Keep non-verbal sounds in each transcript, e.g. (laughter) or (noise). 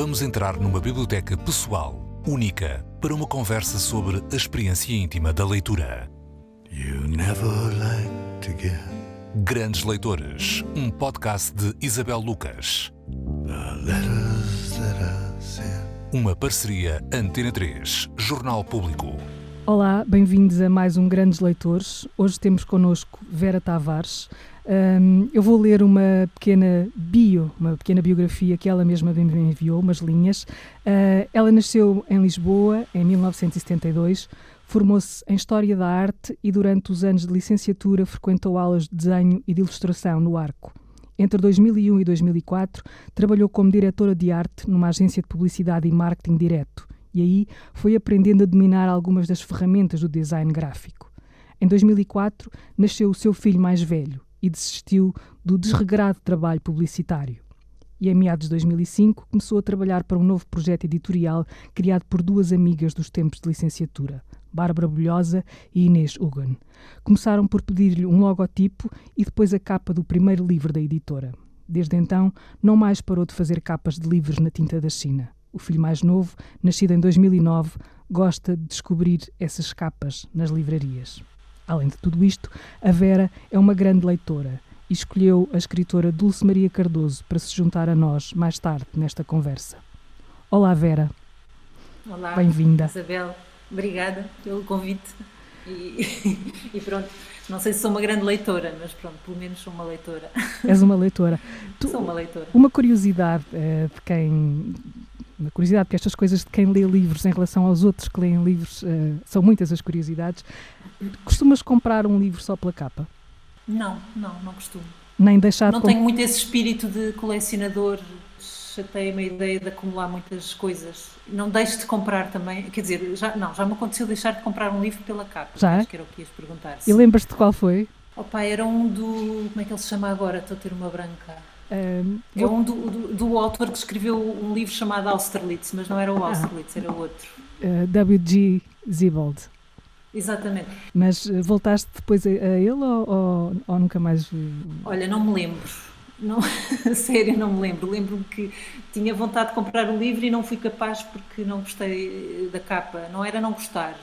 vamos entrar numa biblioteca pessoal, única, para uma conversa sobre a experiência íntima da leitura. You never like to get Grandes Leitores, um podcast de Isabel Lucas. the letters that I sent. Uma parceria Antena 3, Jornal Público. Olá, bem-vindos a mais um Grandes Leitores. Hoje temos connosco Vera Tavares. Ahm, eu vou ler uma pequena bio, uma pequena biografia que ela mesma me enviou, umas linhas. Ah, ela nasceu em Lisboa em 1972, formou-se em História da Arte e durante os anos de licenciatura frequentou aulas de desenho e de ilustração no Arco. Entre 2001 e 2004, trabalhou como diretora de arte numa agência de publicidade e marketing direto e aí foi aprendendo a dominar algumas das ferramentas do design gráfico. Em 2004, nasceu o seu filho mais velho e desistiu do desregrado trabalho publicitário. E em meados de 2005 começou a trabalhar para um novo projeto editorial criado por duas amigas dos tempos de licenciatura, Bárbara Bolhosa e Inês Hugen. Começaram por pedir-lhe um logotipo e depois a capa do primeiro livro da editora. Desde então, não mais parou de fazer capas de livros na tinta da China. O filho mais novo, nascido em 2009, gosta de descobrir essas capas nas livrarias. Além de tudo isto, a Vera é uma grande leitora e escolheu a escritora Dulce Maria Cardoso para se juntar a nós mais tarde nesta conversa. Olá, Vera. Olá, Bem-vinda. Isabel. Obrigada pelo convite. E, (laughs) e pronto, não sei se sou uma grande leitora, mas pronto, pelo menos sou uma leitora. És uma leitora. Tu- Sou uma leitora. Uma curiosidade eh, de quem. Uma curiosidade, porque estas coisas de quem lê livros em relação aos outros que leem livros eh, são muitas as curiosidades. Costumas comprar um livro só pela capa? Não, não, não costumo. Nem deixar Não de tenho muito esse espírito de colecionador. Chateia-me a ideia de acumular muitas coisas. Não deixo de comprar também. Quer dizer, já, não, já me aconteceu deixar de comprar um livro pela capa. Já? Acho que era o que ias perguntar. E lembras-te de qual foi? Opa, era um do. Como é que ele se chama agora? Estou a ter uma branca. Eh, É um do, do, do autor que escreveu um livro chamado Austerlitz, mas não era o Austerlitz, era o outro. eh, W.G. Zibold. Exatamente. Mas eh, voltaste depois a, a ele ou, ou- ou nunca mais. Olha, não me lembro. Não, (laughs) sério, não me lembro. Lembro-me que tinha vontade de comprar o livro e não fui capaz porque não gostei da capa. Não era não gostar,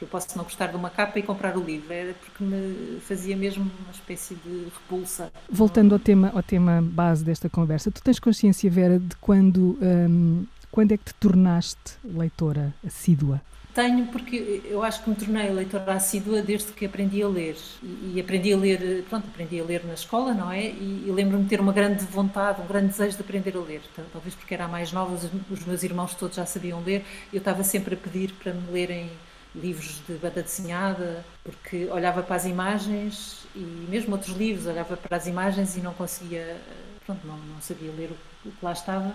porque eu posso não gostar de uma capa e comprar o livro. Era porque me fazia mesmo uma espécie de repulsa. Voltando ao tema, ao tema base desta conversa, tu tens consciência, Vera, de quando, ehm, quando é que te tornaste leitora assídua? Tenho, porque eu acho que me tornei leitora assídua desde que aprendi a ler. E, e aprendi a ler, pronto, aprendi a ler na escola, não é? E, e lembro-me de ter uma grande vontade, um grande desejo de aprender a ler. Tal- Talvez porque era a mais nova, os, os meus irmãos todos já sabiam ler. Eu estava sempre a pedir para me lerem livros de banda desenhada, porque olhava para as imagens e mesmo outros livros, olhava para as imagens e não conseguia, pronto, não, não sabia ler o, que lá estava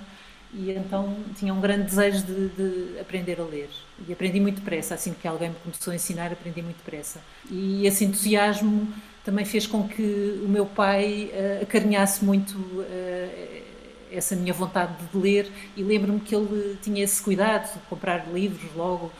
e então tinha um grande desejo de, de aprender a ler. E aprendi muito depressa, assim que alguém me começou a ensinar, aprendi muito depressa. E esse entusiasmo também fez com que o meu pai eh, acarinhasse muito eh, essa minha vontade de ler e lembro-me que ele tinha esse cuidado de comprar livros logo,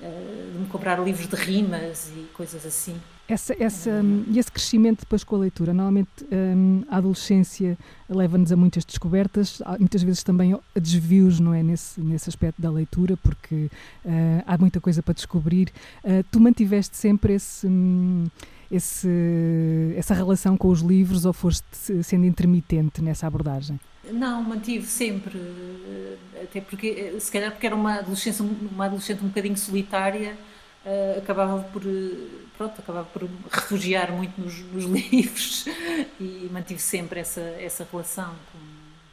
de me comprar livros de rimas e coisas assim. Essa, essa, hum, esse crescimento depois com a leitura? Normalmente hum, a adolescência leva-nos a muitas descobertas, muitas vezes também a desvios, não é? Nesse, nesse aspecto da leitura, porque ah, há muita coisa para descobrir. Ah, tu mantiveste sempre esse, hum, esse, essa relação com os livros ou foste sendo intermitente nessa abordagem? Não, mantive sempre, eh, até porque, eh, se calhar porque era uma adolescência, uma adolescente um bocadinho solitária, eh, acabava por, pronto, acabava por refugiar muito nos, nos (laughs) livros e mantive sempre essa, essa relação. com-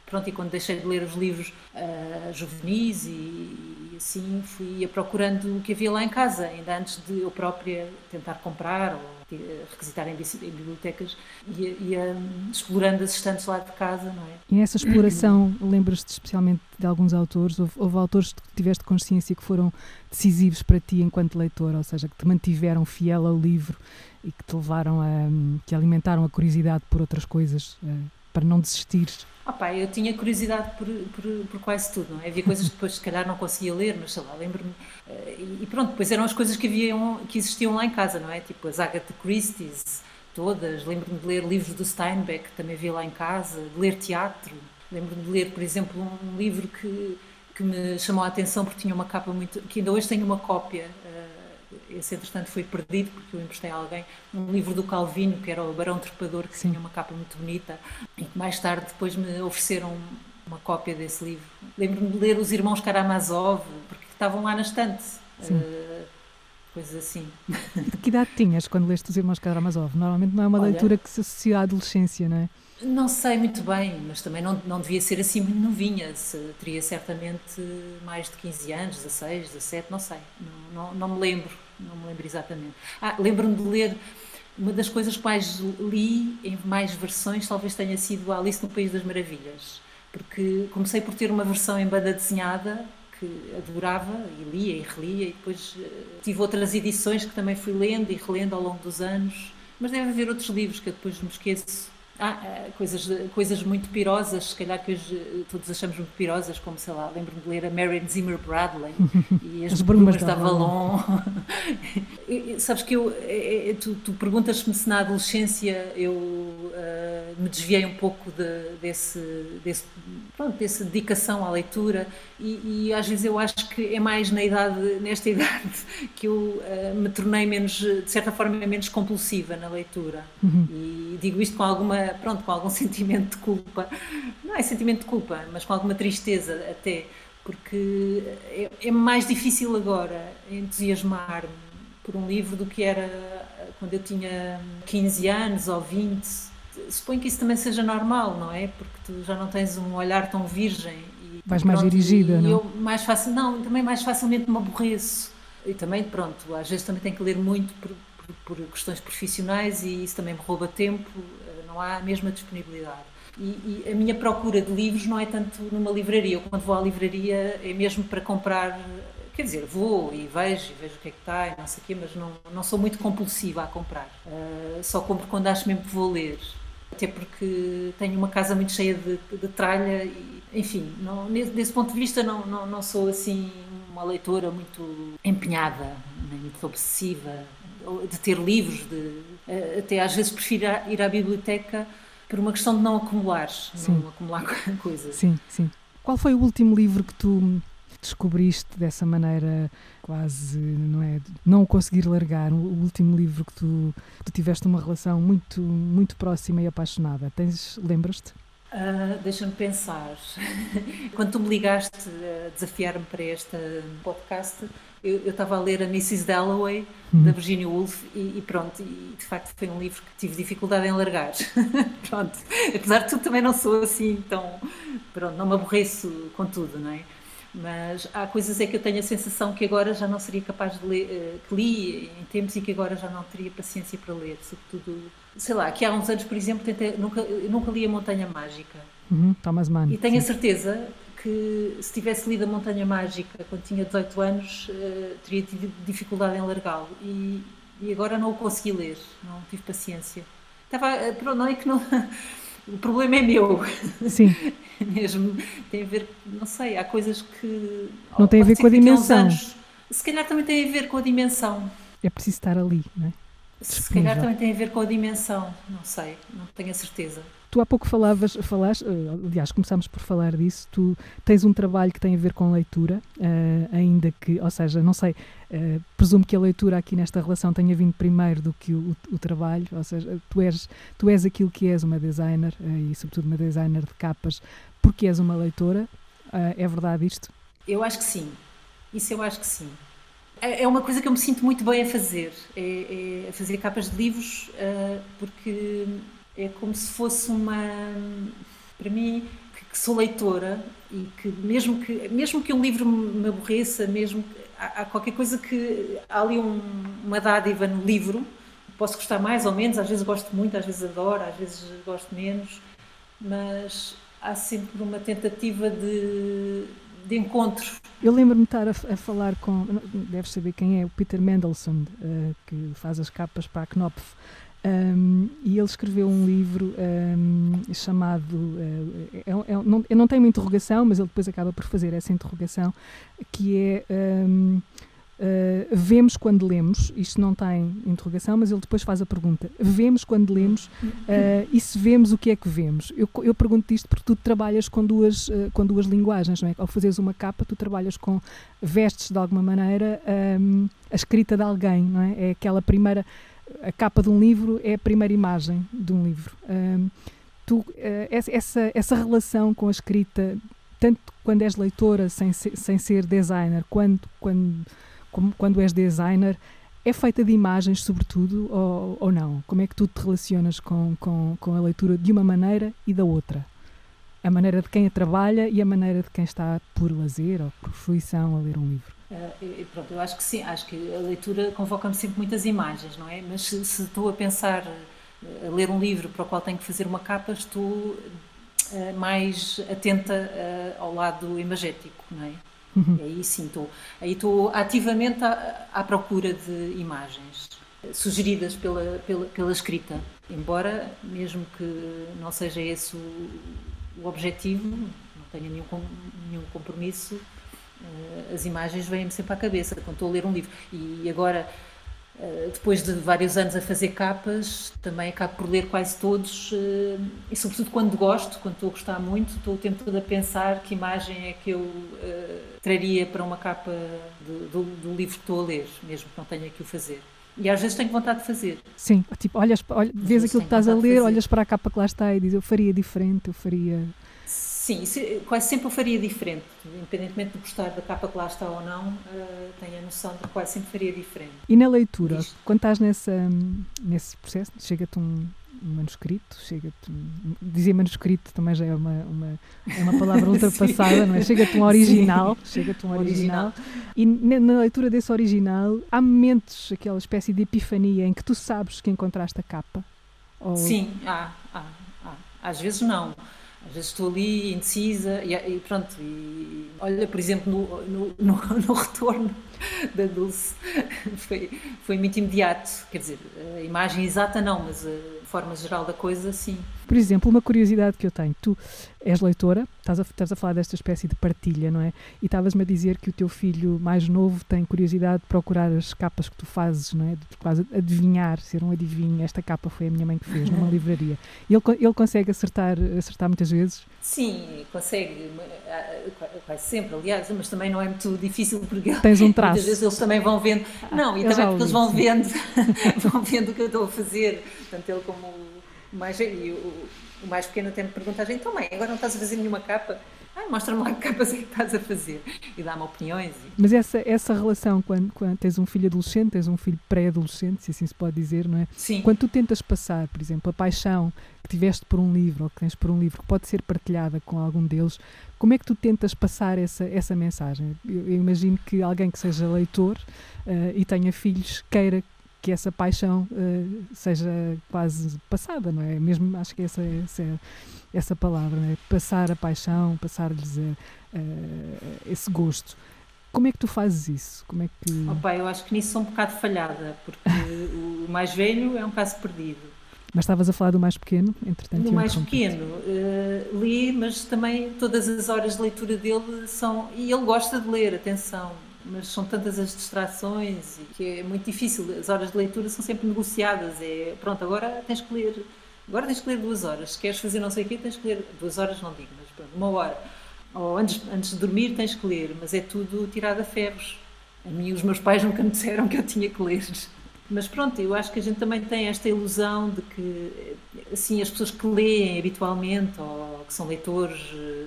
pronto, e quando deixei de ler os livros eh, juvenis e, e assim, fui procurando o que havia lá em casa, ainda antes de eu própria tentar comprar ou eh, requisitar em, bici- em bibliotecas, ia, ia hum, explorando as estantes lá de casa, não é? E nessa exploração, lembras-te especialmente de alguns autores? Houve, houve autores que tiveste consciência que foram decisivos para ti enquanto leitor, ou seja, que te mantiveram fiel ao livro e que te levaram a. que alimentaram a curiosidade por outras coisas, eh, para não desistires? Ah pá, eu tinha curiosidade por, por, por quase tudo, não é? Havia coisas que depois se calhar não conseguia ler, mas sei lá, lembro-me. eh, e pronto, depois eram as coisas que, haviam, que existiam lá em casa, não é? Tipo as Agatha Christie's, todas. Lembro-me de ler livros do Steinbeck, que também havia lá em casa, de ler teatro. Lembro-me de ler, por exemplo, um livro que, que me chamou a atenção porque tinha uma capa muito. que ainda hoje tenho uma cópia. Esse, entretanto, foi perdido porque eu emprestei a alguém. Um livro do Calvino, que era o Barão Trepador, que Sim. tinha uma capa muito bonita e que mais tarde depois me ofereceram uma cópia desse livro. Lembro-me de ler Os Irmãos Karamazov, porque estavam lá na estante. Uh, coisas assim. De que idade tinhas quando leste Os Irmãos Karamazov? Normalmente não é uma Olha, leitura que se associa à adolescência, não é? Não sei muito bem, mas também não, não devia ser assim muito novinha. Se, teria certamente mais de 15 anos, 16, 17, não sei. Não, não, não me lembro, não me lembro exatamente. Ah, lembro-me de ler uma das coisas que mais li em mais versões talvez tenha sido Alice no País das Maravilhas porque comecei por ter uma versão em banda desenhada que adorava e lia e relia e depois uh, tive outras edições que também fui lendo e relendo ao longo dos anos mas deve haver outros livros que eu depois me esqueço ah, eh, coisas, coisas muito pirosas, se calhar que hoje eh, todos achamos muito pirosas, como sei lá, lembro-me de ler a Marion Zimmer Bradley e (laughs) as, as brumas da Avalon. (laughs) Sabes que eu, tu, tu perguntas-me se na adolescência eu uh, me desviei um pouco de, desse, desse, pronto, dessa dedicação à leitura e, e, às vezes eu acho que é mais na idade, nesta (laughs) idade que eu uh, me tornei menos, de certa forma, menos compulsiva na leitura. Uhum. E digo isto com alguma pronto, com algum (laughs) sentimento de culpa, não é sentimento de culpa, mas com alguma tristeza até, porque é, é mais difícil agora entusiasmar-me por um livro do que era quando eu tinha 15 anos ou 20. Suponho que isso também seja normal, não é? Porque tu já não tens um olhar tão virgem. E, Vais pronto, mais dirigida, não? Eu mais fácil, não, também mais facilmente me aborreço. E também, pronto, às vezes também tenho que ler muito por, por, por questões profissionais e isso também me rouba tempo não há a mesma disponibilidade. E, e, a minha procura de livros não é tanto numa livraria. Eu, quando vou à livraria, é mesmo para comprar. Quer dizer, vou e vejo, e vejo o que é que está, e não sei o quê, mas não, não sou muito compulsiva a comprar. Uh, só compro quando acho mesmo que vou ler. Até porque tenho uma casa muito cheia de, de tralha, e, enfim, não, desse ponto de vista, não, não, não sou assim uma leitora muito empenhada, nem muito obsessiva de ter livros, de, até às vezes prefiro ir à biblioteca por uma questão de não acumular, sim. não acumular (laughs) coisas. Sim, sim. Qual foi o último livro que tu descobriste dessa maneira quase, não é, não conseguir largar, o último livro que tu, tu tiveste uma relação muito muito próxima e apaixonada. Tens, lembras-te? Uh, Deixa-me pensar. (laughs) Quando tu me ligaste a desafiar-me para este podcast, eu estava a ler a Mrs. Dalloway, hum. da Virginia Woolf, e, e, pronto, e de facto foi um livro que tive dificuldade em largar. (laughs) pronto, apesar de tudo também não sou assim tão, pronto, não me aborreço com tudo, não é? Mas há coisas é que eu tenho a sensação que agora já não seria capaz de ler, eh, que li em tempos e que agora já não teria paciência para ler, sobretudo, sei lá, que há uns anos, por exemplo, tentei, nunca, nunca li a Montanha Mágica. Uhum, Thomas Mann. E tenho sim. a certeza que se tivesse lido a Montanha Mágica quando tinha 18 anos, uh, teria tido dificuldade em largá-lo. E, e, agora não o consegui ler, não tive paciência. Estava, eh, não é que não. (laughs) O problema é meu. Sim. (laughs) Mesmo. Tem a ver, não sei, há coisas que. Não tem a ver com a dimensão. Anos, se calhar também tem a ver com a dimensão. É preciso estar ali, não é? Se calhar também tem a ver com a dimensão, não sei, não tenho a certeza. Tu há pouco falavas, falaste, eh, aliás, começámos por falar disso, tu tens um trabalho que tem a ver com leitura, uh, ainda que, ou seja, não sei, uh, presumo que a leitura aqui nesta relação tenha vindo primeiro do que o, o trabalho, ou seja, tu és, tu és aquilo que és uma designer, uh, e sobretudo uma designer de capas, porque és uma leitora, é verdade isto? Eu acho que sim, isso eu acho que sim. É, é uma coisa que eu me sinto muito bem a fazer, é, é fazer capas de livros, porque é como se fosse uma. Para mim, que, que, sou leitora e que mesmo que, mesmo que um livro me aborreça, mesmo há, há qualquer coisa que. Há ali um, uma dádiva no livro, posso gostar mais ou menos, às vezes gosto muito, às vezes adoro, às vezes gosto menos, mas há sempre uma tentativa de, de encontro. Eu lembro-me de estar a, a, falar com, deves saber quem é, o Peter Mendelssohn, uh, que faz as capas para a Knopf. Um, e ele escreveu um livro um, chamado. Uh, é, é, não, não tem uma interrogação, mas ele depois acaba por fazer essa interrogação, que é um, Uh, vemos quando lemos, isto não tem interrogação, mas ele depois faz a pergunta: vemos quando lemos uh, e se vemos, o que é que vemos? Eu, eu pergunto isto porque tu trabalhas com duas, uh, com duas linguagens, não é? Ao fazeres uma capa, tu trabalhas com vestes de alguma maneira um, a escrita de alguém, não é? É aquela primeira. A capa de um livro é a primeira imagem de um livro. Um, tu, essa, essa relação com a escrita, tanto quando és leitora sem ser, sem ser designer, quando. quando quando és designer, é feita de imagens, sobretudo, ou, ou não? Como é que tu te relacionas com, com, com a leitura de uma maneira e da outra? A maneira de quem a trabalha e a maneira de quem está por lazer ou por fruição a ler um livro. Uh, pronto, eu acho que sim, acho que a leitura convoca-me sempre muitas imagens, não é? Mas se, se, estou a pensar, eh, a ler um livro para o qual tenho que fazer uma capa, estou uh, mais atenta uh, ao lado imagético, não é? Uhum. Aí sim, estou, aí estou ativamente à, à, procura de imagens sugeridas pela, pela, pela escrita, embora, mesmo que não seja esse o, o objetivo, não tenha nenhum, nenhum compromisso, as imagens vêm-me sempre à cabeça quando estou a ler um livro. E agora eh, depois de vários anos a fazer capas, também acabo por ler quase todos, uh, e sobretudo quando gosto, quando estou a gostar muito, estou o tempo todo a pensar que imagem é que eu traria para uma capa do, do, do, livro que estou a ler, mesmo que não tenha que o fazer. E às vezes tenho vontade de fazer. Sim, tipo, olhas, olha, vês aquilo que estás a ler, olhas para a capa que lá está e dizes, eu faria diferente, eu faria... Sim, quase sempre eu faria diferente, independentemente de gostar da capa que lá está ou não, uh, tenho a noção de que quase sempre faria diferente. E na leitura, Isto. quando estás nessa, nesse processo, chega-te um, um, manuscrito, chega-te um, dizer manuscrito também já é uma, uma, é uma palavra (laughs) ultrapassada, não é? Chega-te um original, chega-te um original, original. e na, na, leitura desse original há momentos, aquela espécie de epifania em que tu sabes que encontraste a capa? Ou... Sim, há, há, há. Às vezes não às vezes estou ali indecisa e, e pronto. E, olha, por exemplo, no, no, no, (laughs) no retorno da Dulce (laughs) foi, foi muito imediato. Quer dizer, a imagem exata não, mas a forma geral da coisa, sim. Por exemplo, uma curiosidade que eu tenho: tu és leitora, estás a, estás a falar desta espécie de partilha, não é? E estavas-me a dizer que o teu filho mais novo tem curiosidade de procurar as capas que tu fazes, não é? De quase adivinhar, ser um adivinho. Esta capa foi a minha mãe que fez numa (laughs) livraria. Ele, ele consegue acertar, acertar muitas vezes? Sim, consegue, quase sempre, aliás, mas também não é muito difícil porque Tens um (laughs) traço. muitas vezes eles também vão vendo. Ah, não, e também porque eles vão vendo, (laughs) vão vendo o que eu estou a fazer. Tanto ele como o mais, e o, o mais pequeno até me pergunta, então mãe, agora não estás a fazer nenhuma capa? Ah, mostra-me lá que capas é que estás a fazer e dá-me opiniões. Mas essa, essa relação, quando, quando tens um filho adolescente, tens um filho pré-adolescente, se assim se pode dizer, não é? Sim. Quando tu tentas passar, por exemplo, a paixão que tiveste por um livro ou que tens por um livro que pode ser partilhada com algum deles, como é que tu tentas passar essa, essa mensagem? Eu, eu imagino que alguém que seja leitor uh, e tenha filhos queira que essa paixão uh, seja quase passada, não é? Mesmo acho que essa, essa, essa palavra, é? passar a paixão, passar-lhes uh, esse gosto. Como é que tu fazes isso? Como é que... Opa, eu acho que nisso sou um bocado falhada, porque o mais velho é um caso perdido. Mas estavas a falar do mais pequeno, entretanto. Do mais pequeno, uh, li, mas também todas as horas de leitura dele são. E ele gosta de ler, atenção mas são tantas as distrações que é muito difícil. As horas de leitura são sempre negociadas. É pronto, agora tens que ler, agora tens que ler duas horas. Se queres fazer não sei o quê, tens que ler duas horas, não digo, mas pronto, uma hora. Ou antes, antes de dormir tens que ler, mas é tudo tirado a ferros. A mim os meus pais nunca me disseram que eu tinha que ler. Mas pronto, eu acho que a gente também tem esta ilusão de que, assim, as pessoas que leem habitualmente ou que são leitores, eh,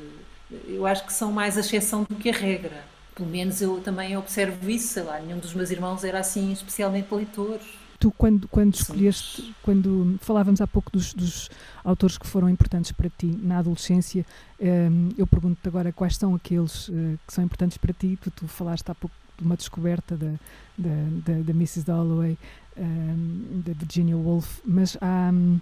eu acho que são mais a exceção do que a regra pelo menos eu também observo isso, sei lá, nenhum dos meus irmãos era assim especialmente leitor. Tu, quando, quando escolheste, quando falávamos há pouco dos, dos, autores que foram importantes para ti na adolescência, ehm, eu pergunto-te agora quais são aqueles uh, que são importantes para ti, tu, tu falaste há pouco de uma descoberta da, da, da, da Mrs. Dalloway, ehm, da Virginia Woolf, mas há, um,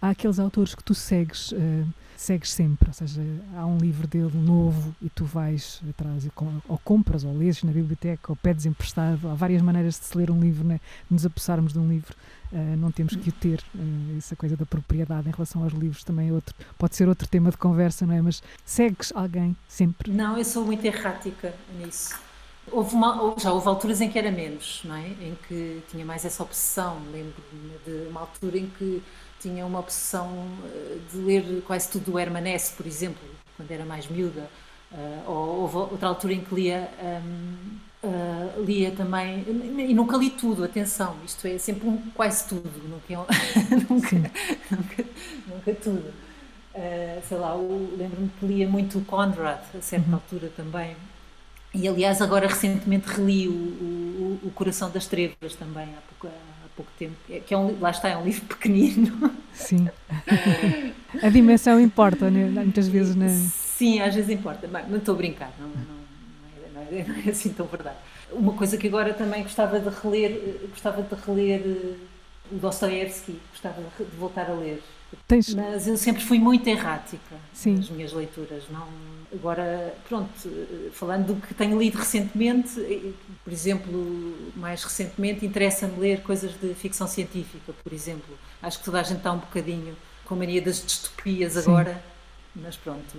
há aqueles autores que tu segues. Uh, segues sempre, ou seja, há um livro dele novo e tu vais atrás e com, ou compras ou lês na biblioteca ou pedes emprestado, há várias maneiras de se ler um livro, né? nos apossarmos de um livro, uh, não temos que o ter, uh, essa coisa da propriedade em relação aos livros também é outro, pode ser outro tema de conversa, não é? Mas segues alguém sempre? Não, eu sou muito errática nisso. Houve uma, já houve alturas em que era menos, não é? Em que tinha mais essa obsessão. Lembro-me de uma altura em que tinha uma obsessão eh, de ler quase tudo do Herman Hesse, por exemplo, quando era mais miúda. Uh, ou houve outra altura em que lia, um, uh, lia também, e nunca li tudo, atenção, isto é sempre um quase tudo, nunca, é (laughs) nunca, nunca, nunca, tudo. Uh, sei lá, lembro-me que lia muito o Conrad, a certa uhum. altura também, e aliás agora recentemente reli o, o, o Coração das Trevas também, há pouco, pouco tempo, é, que é um, lá está, é um livro (laughs) pequenino. Sim, a dimensão importa, né? muitas vezes, né? Sim, às vezes importa. Bem, não estou a brincar, não, não, não, é, não, é, assim tão verdade. Uma coisa que agora também gostava de reler, gostava de reler eh, o Dostoevsky, gostava de voltar a ler. Tens... Mas eu sempre fui muito errática Sim. nas minhas leituras. Não... Agora, pronto, falando do que tenho lido recentemente, por exemplo, mais recentemente, interessa-me ler coisas de ficção científica, por exemplo. Acho que toda a gente está um bocadinho com a mania das distopias Sim. agora mas pronto.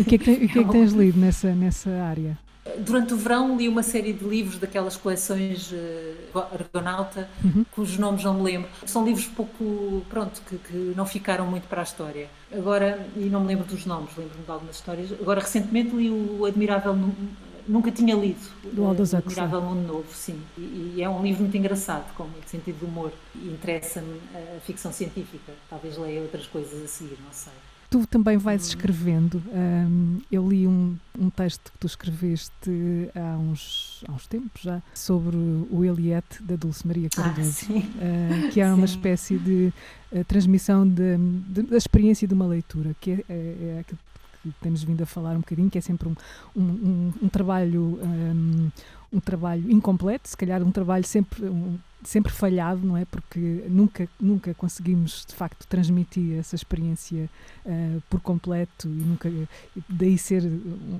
O que é que, que, é que (laughs) tens lido nessa, nessa área? Durante o verão li uma série de livros daquelas coleções uh, Argonauta, uhum. cujos nomes não me lembro. São livros pouco, pronto, que, que, não ficaram muito para a história. Agora, e não me lembro dos nomes, lembro-me de algumas histórias. Agora, recentemente li o Admirável, nunca tinha lido. Do Aldous O Admirável Mundo Novo, sim. E, e, é um livro muito engraçado, com muito sentido de humor. E interessa-me a ficção científica. Talvez leia outras coisas a seguir, não sei tu também vais hum. escrevendo. Um, eu li um, um, texto que tu escreveste há uns, há uns tempos já sobre o Eliette da Dulce Maria ah, Cardoso, ah, uh, que era uma espécie de uh, transmissão de, de, da experiência de uma leitura, que é, é, é aquilo que temos vindo a falar um bocadinho, que é sempre um, um, um trabalho um, trabalho incompleto, se calhar um trabalho sempre sempre falhado, não é? Porque nunca, nunca conseguimos de facto transmitir essa experiência uh, por completo e nunca daí ser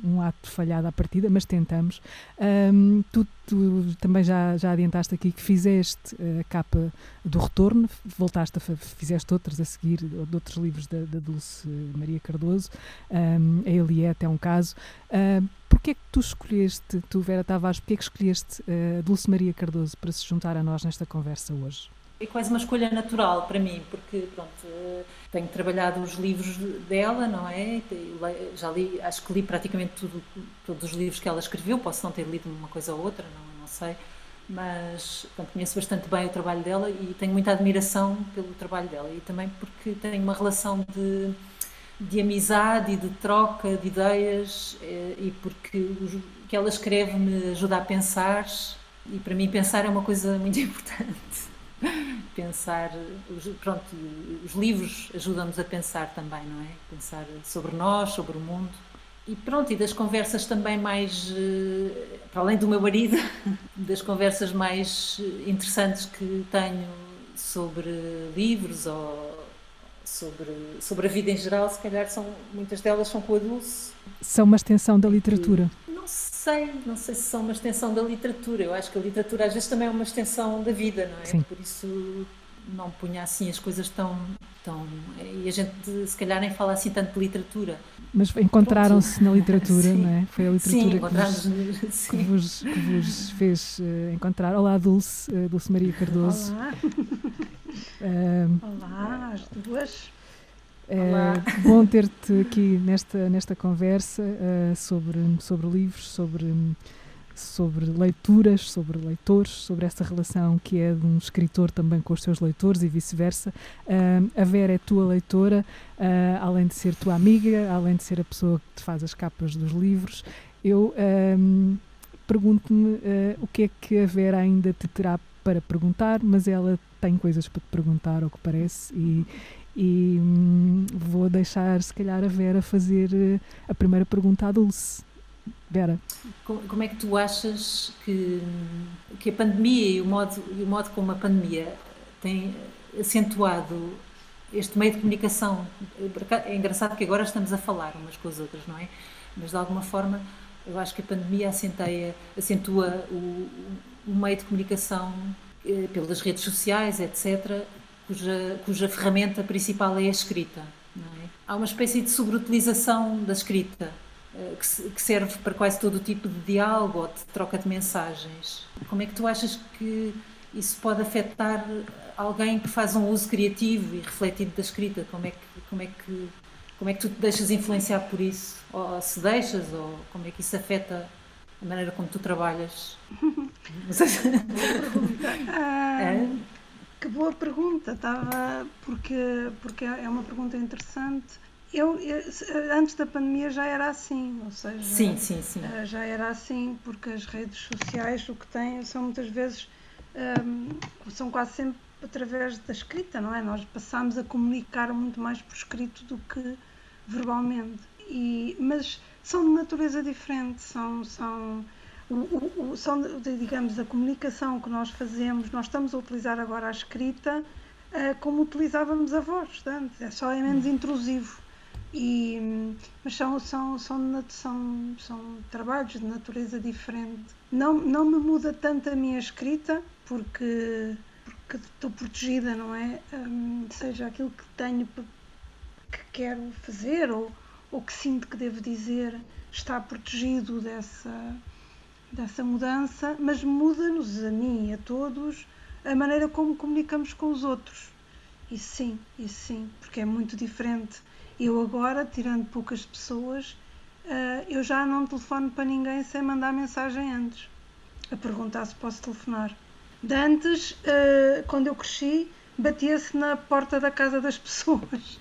um, ato falhado à partida, mas tentamos. Um, tu, tu, também já, já adiantaste aqui que fizeste a capa do Retorno, voltaste a fizeste outras a seguir, de outros livros da, da Dulce Maria Cardoso, um, a Eliette é um caso. Uh, Porquê é que tu escolheste, tu Vera Tavares, porquê é que escolheste uh, Dulce Maria Cardoso para se juntar a nós nesta conversa hoje? É quase uma escolha natural para mim, porque pronto, eh, tenho trabalhado os livros dela, não é? Já li, acho que li praticamente tudo, todos os livros que ela escreveu, posso não ter lido uma coisa ou outra, não, não sei, mas pronto, conheço bastante bem o trabalho dela e tenho muita admiração pelo trabalho dela e também porque tenho uma relação de de amizade e de troca de ideias eh, e porque o que ela escreve me ajuda a pensar e para mim pensar é uma coisa muito (laughs) importante. pensar, pronto, os livros ajudam-nos a pensar também, não é? Pensar sobre nós, sobre o mundo. E pronto, e das conversas também mais, eh, para além do meu marido, (laughs) das conversas mais interessantes que tenho sobre livros ou sobre, sobre a vida em geral, se calhar são, muitas delas são com a Dulce. São uma extensão da literatura? Não sei, não sei se são uma extensão da literatura. Eu acho que a literatura às vezes também é uma extensão da vida, não é? Sim. Por isso não punha assim as coisas tão, tão. E a gente se calhar nem fala assim tanto de literatura. Mas encontraram-se na literatura, (laughs) não é? Foi a literatura sim, que, vos, que, vos, que, vos, fez uh, encontrar. Olá, Dulce, uh, Dulce Maria Cardoso. Olá. Uh, Olá, as duas. É bom ter-te aqui nesta, nesta conversa uh, sobre, sobre livros, sobre, sobre leituras, sobre leitores, sobre essa relação que é de um escritor também com os seus leitores e vice-versa. Uh, a Vera é tua leitora, uh, além de ser tua amiga, além de ser a pessoa que te faz as capas dos livros. Eu pergunto-me o que é que a Vera ainda te terá para perguntar, mas ela tem coisas para te perguntar, ao que parece, e, e hum, vou deixar, se calhar, a Vera fazer eh, a primeira pergunta à Dulce. Vera. Como é que tu achas que, que a pandemia e o, modo, e o modo como a pandemia tem acentuado este meio de comunicação? É engraçado que agora estamos a falar umas com as outras, não é? Mas de alguma forma eu acho que a pandemia acenteia, acentua o, o meio de comunicação pelas redes sociais, etc., cuja, cuja ferramenta principal é a escrita. É? Há uma espécie de sobreutilização da escrita. uh, que, serve para quase todo o tipo de diálogo ou de troca de mensagens. Como é que tu achas que isso pode afetar alguém que faz um uso criativo e refletido da escrita? Como é que, como é que, como é que tu te deixas influenciar por isso? Ou se deixas, ou como é que isso afeta a maneira como tu trabalhas? (laughs) (laughs) ah, é? Que boa pergunta, estava porque porque é uma pergunta interessante. Eu, eu, antes da pandemia já era assim, ou seja, sim, sim, sim. Eh, já era assim porque as redes sociais o que têm são muitas vezes um, são quase sempre através da escrita, não é? Nós passamos a comunicar muito mais por escrito do que verbalmente. E, mas são de natureza diferente, são, são, o, o, o, são, digamos, a comunicação que nós fazemos, nós estamos a utilizar agora a escrita uh, como utilizávamos a voz antes, é só é menos intrusivo. E, mas são, são, são, são, são trabalhos de natureza diferente. Não, não me muda tanto a minha escrita, porque, porque estou protegida, não é? Um, seja aquilo que tenho que quero fazer ou, ou que sinto que devo dizer está protegido dessa, dessa mudança, mas muda-nos a mim e a todos a maneira como comunicamos com os outros. Isso sim, isso sim, porque é muito diferente. Eu agora, tirando poucas pessoas, uh, eu já não telefono para ninguém sem mandar mensagem antes, a perguntar se posso telefonar. De antes, uh, quando eu cresci, batia-se na porta da casa das (laughs) pessoas.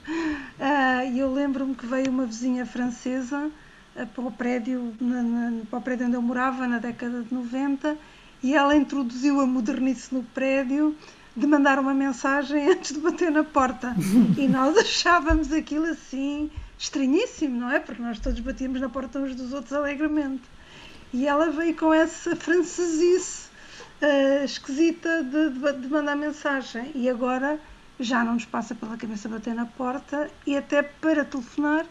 Uh, e eu lembro-me que veio uma vizinha francesa uh, para, o prédio, na, na, para o prédio onde eu morava na década de 90 e ela introduziu a modernice no prédio de mandar uma mensagem (laughs) antes de bater na porta. E nós (laughs) achávamos aquilo assim estranhíssimo, não é? Porque nós todos batíamos na porta uns dos outros alegremente. E ela veio com essa francesice uh, esquisita de, de, de, mandar mensagem. E agora já não nos passa pela cabeça bater na porta e até para telefonar,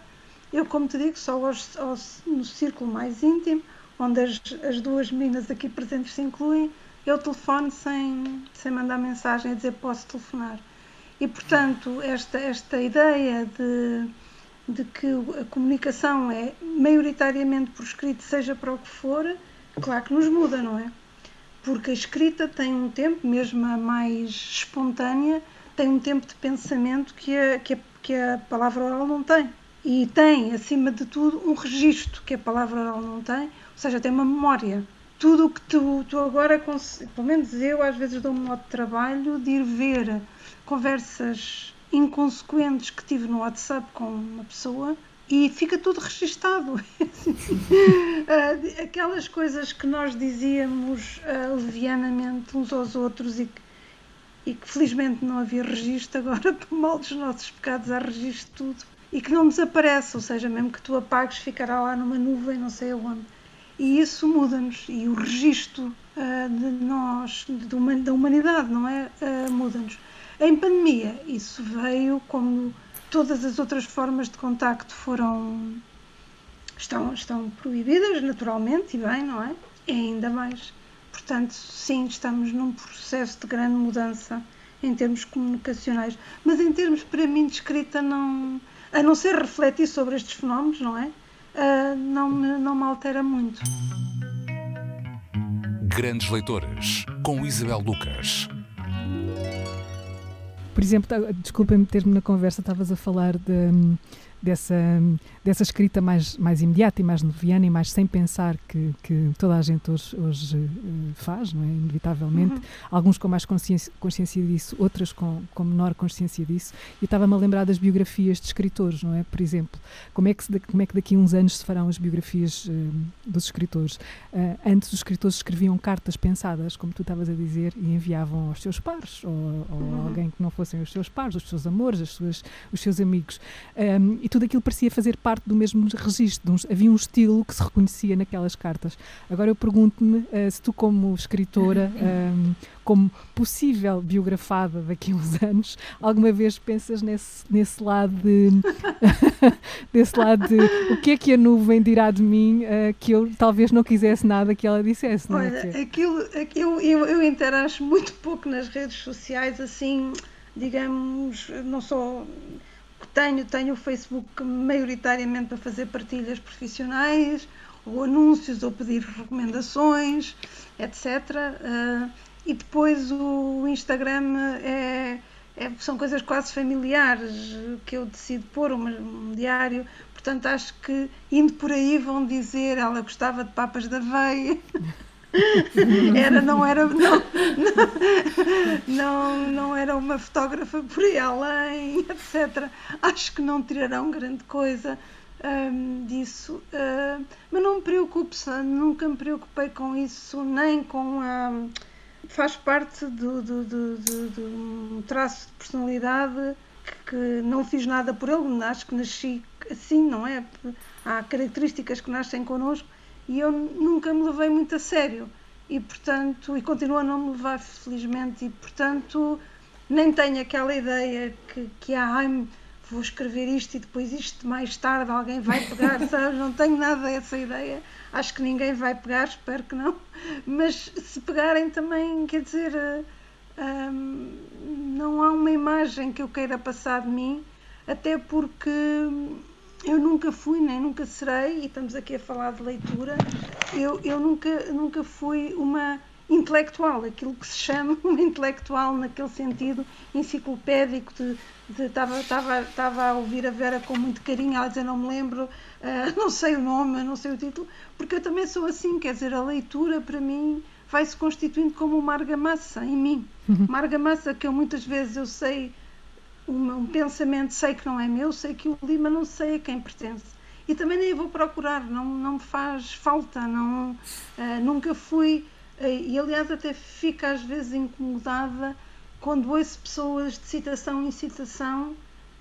eu, como te digo, só aos, aos, no círculo mais íntimo, onde as, as duas meninas aqui presentes se incluem, eu telefono sem, sem mandar mensagem a dizer posso telefonar. E, portanto, esta, esta ideia de, de que a comunicação é maioritariamente por escrito, seja para o que for, claro que nos muda, não é? Porque a escrita tem um tempo, mesmo a mais espontânea, tem um tempo de pensamento que a, que a, que a palavra oral não tem. E tem, acima de tudo, um registro que a palavra oral não tem, ou seja, tem uma memória. Tudo o que tu, tu agora, pelo menos eu, às vezes dou um modo de trabalho de ir ver conversas inconsequentes que tive no WhatsApp com uma pessoa e fica tudo registado. (laughs) Ah, aquelas coisas que nós dizíamos uh, levianamente uns aos outros e que, e que felizmente não havia registro, agora, (laughs) por mal dos nossos pecados, há registro de tudo e que não desaparece, ou seja, mesmo que tu apagues, ficará lá numa nuvem, não sei aonde. E isso muda-nos, e o registro uh, de nós, de, da humanidade, não é? Uh, muda-nos. Em pandemia, isso veio como todas as outras formas de contacto foram estão, estão proibidas naturalmente e bem, não é? E ainda mais. Portanto, sim, estamos num processo de grande mudança em termos comunicacionais, mas em termos para mim de escrita não, a não ser refletir sobre estes fenómenos, não é? Uh, não, me, não me altera muito. Grandes leitoras com Isabel Lucas por exemplo, tá, desculpa-me ter-me na conversa, estavas a falar de, dessa, dessa escrita mais, mais imediata e mais noviana e mais sem pensar que, que toda a gente hoje, hoje uh, faz, não é? Inevitavelmente. Uhum. Alguns com mais consciência, consciência disso, outras com, com menor consciência disso. E estava-me a lembrar das biografias de escritores, não é? Por exemplo, como é que, se, como é que daqui a uns anos se farão as biografias uh, dos escritores? Uh, antes os escritores escreviam cartas pensadas, como tu estavas a dizer, e enviavam aos seus pares, ou, ou uhum. alguém que não fossem os seus pares, os seus amores, as suas, os seus amigos. Um, e tudo aquilo parecia fazer parte do mesmo registro. havia um estilo que se reconhecia naquelas cartas. Agora eu pergunto-me uh, se tu, como escritora, um, (laughs) ehm, como possível biografada daqui a uns anos, alguma vez pensas nesse, nesse lado de (laughs) desse lado de o que é que a nuvem dirá de mim uh, que eu talvez não quisesse nada que ela dissesse. Não é? Olha, aquilo, aquilo eu, eu interajo muito pouco nas redes sociais, assim, digamos, não sou tenho, tenho o Facebook maioritariamente para fazer partilhas profissionais, ou anúncios, ou pedir recomendações, etc. Uh, e depois o Instagram é, é, são coisas quase familiares que eu decido pôr um, um diário. Portanto, acho que indo por aí vão dizer ela gostava de papas da veia. (laughs) (laughs) era, não era não, não, não era uma fotógrafa por aí além, etc. Acho que não tirarão grande coisa um, disso, uh, mas não me preocupo, nunca me preocupei com isso, nem com a. faz parte do, do, do, do, do traço de personalidade que, que, não fiz nada por ele, acho que nasci assim, não é? Há características que nascem connosco e eu nunca me levei muito a sério e portanto e continuo a não me levar felizmente e portanto nem tenho aquela ideia que, que há ai, vou escrever isto e depois isto mais tarde alguém vai pegar, (laughs) sabes? Não tenho nada dessa ideia. Acho que ninguém vai pegar, espero que não. Mas se pegarem também, quer dizer, hum, não há uma imagem que eu queira passar de mim, até porque eu nunca fui nem nunca serei, e estamos aqui a falar de leitura, eu, eu nunca, nunca fui uma intelectual, aquilo que se chama (laughs) uma intelectual naquele sentido enciclopédico de, estava, estava, estava a ouvir a Vera com muito carinho, ela dizer não me lembro, uh, (laughs) não sei o nome, não sei o título, porque eu também sou assim, quer dizer, a leitura para mim vai se constituindo como uma argamassa em mim. (laughs) Uma argamassa que eu muitas vezes eu sei um, um, pensamento, sei que não é meu, sei que o li, mas não sei a quem pertence. E também nem vou procurar, não, não me faz falta, não, uh, nunca fui, uh, e aliás até fico às vezes incomodada quando ouço pessoas de citação em citação,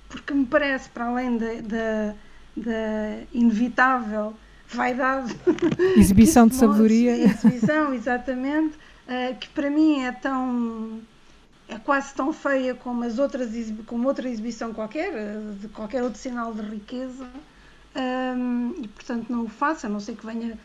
porque me parece, para além da inevitável vaidade. (laughs) Exibição de sabedoria. Exibição, exatamente, uh, que para mim é tão é quase tão feia como as outras como outra exibição qualquer, de qualquer outro sinal de riqueza. Um, e portanto não o faço, a não ser que venha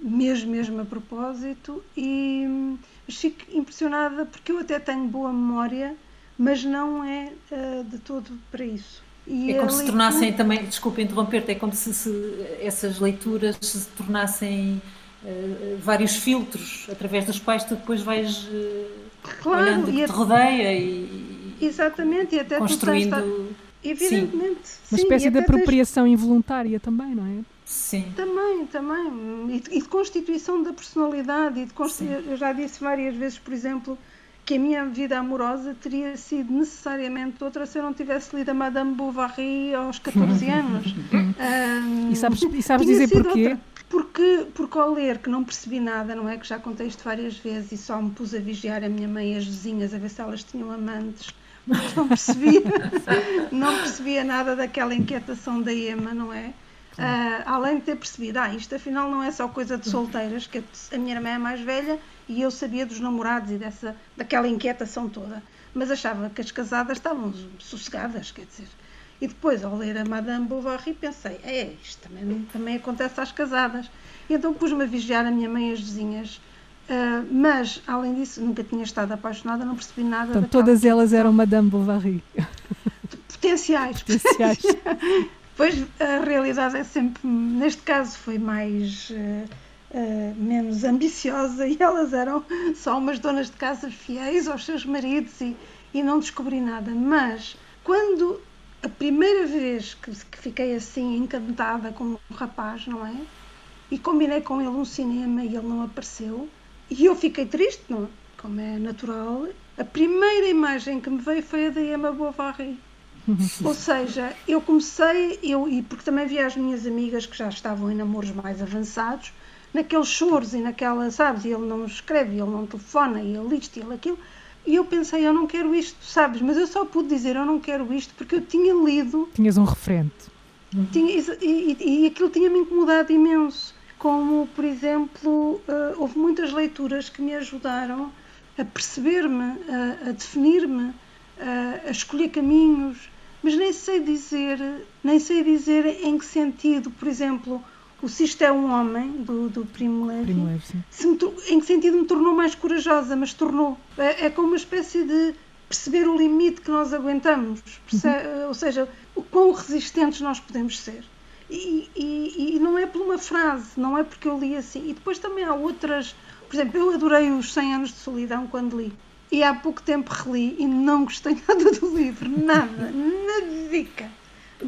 mesmo, mesmo a propósito. E fico impressionada porque eu até tenho boa memória, mas não é uh, de todo para isso. E é como se leitura... tornassem também, desculpa interromper-te, é como se, se, essas leituras se tornassem uh, vários filtros através dos quais tu depois vais. Uh, claro, olhando o que te rodeia e exatamente, e até construindo. Tu evidentemente. Sim. Uma espécie de apropriação tens... involuntária também, não é? Sim. Também, também. E de, e de constituição da personalidade. E de constitu... Eu já disse várias vezes, por exemplo, que a minha vida amorosa teria sido necessariamente outra se eu não tivesse lido a Madame Bovary aos (laughs) 14 anos. um, e sabes, e sabes dizer porquê? Outra. Porque, porque ao ler que não percebi nada, não é? Que já contei isto várias vezes e só me pus a vigiar a minha mãe e as vizinhas a ver se elas tinham amantes, porque não percebia, (laughs) não percebia nada daquela inquietação da Ema, não é? Uh, além de ter percebido, ah, isto afinal não é só coisa de solteiras, que a minha irmã é mais velha e eu sabia dos namorados e dessa, daquela inquietação toda, mas achava que as casadas estavam sossegadas, quer dizer. E depois, ao ler a Madame Bovary, pensei: é, isto também, também acontece às casadas. E então pus-me a vigiar a minha mãe e as vizinhas. Uh, mas, além disso, nunca tinha estado apaixonada, não percebi nada. Então, todas elas eram Madame Bovary. Potenciais. Potenciais. (laughs) pois a realidade é sempre, neste caso, foi mais. Uh, uh, menos ambiciosa (laughs) e elas eram só umas donas de casa fiéis aos seus maridos e, e não descobri nada. Mas quando a primeira vez que, que fiquei assim encantada com um rapaz, não é? E combinei com ele um cinema e ele não apareceu. E eu fiquei triste, não? É? Como é natural. A primeira imagem que me veio foi a da Emma Bovary. (laughs) Ou seja, eu comecei, eu, e porque também vi as minhas amigas que já estavam em namoros mais avançados, naqueles choros e naquela, sabes, e ele não escreve, ele não telefona, e ele isto e ele aquilo, e eu pensei, eu não quero isto, sabes? Mas eu só pude dizer, eu não quero isto, porque eu tinha lido. Tinhas um referente. Tinha, e, e, e aquilo tinha-me incomodado imenso. Como, por exemplo, uh, houve muitas leituras que me ajudaram a perceber-me, a, a definir-me, a, a escolher caminhos, mas nem sei dizer, nem sei dizer em que sentido, por exemplo, o Sisto é um homem, do, do Primo Levi, Primo Levi em que sentido me tornou mais corajosa, mas tornou. É, é como uma espécie de perceber o limite que nós aguentamos, uhum. ou seja, o quão resistentes nós podemos ser. E, e, e, não é por uma frase, não é porque eu li assim. E depois também há outras. Por exemplo, eu adorei os 100 anos de solidão quando li. E há pouco tempo reli e não gostei (laughs) nada do livro, nada, nada.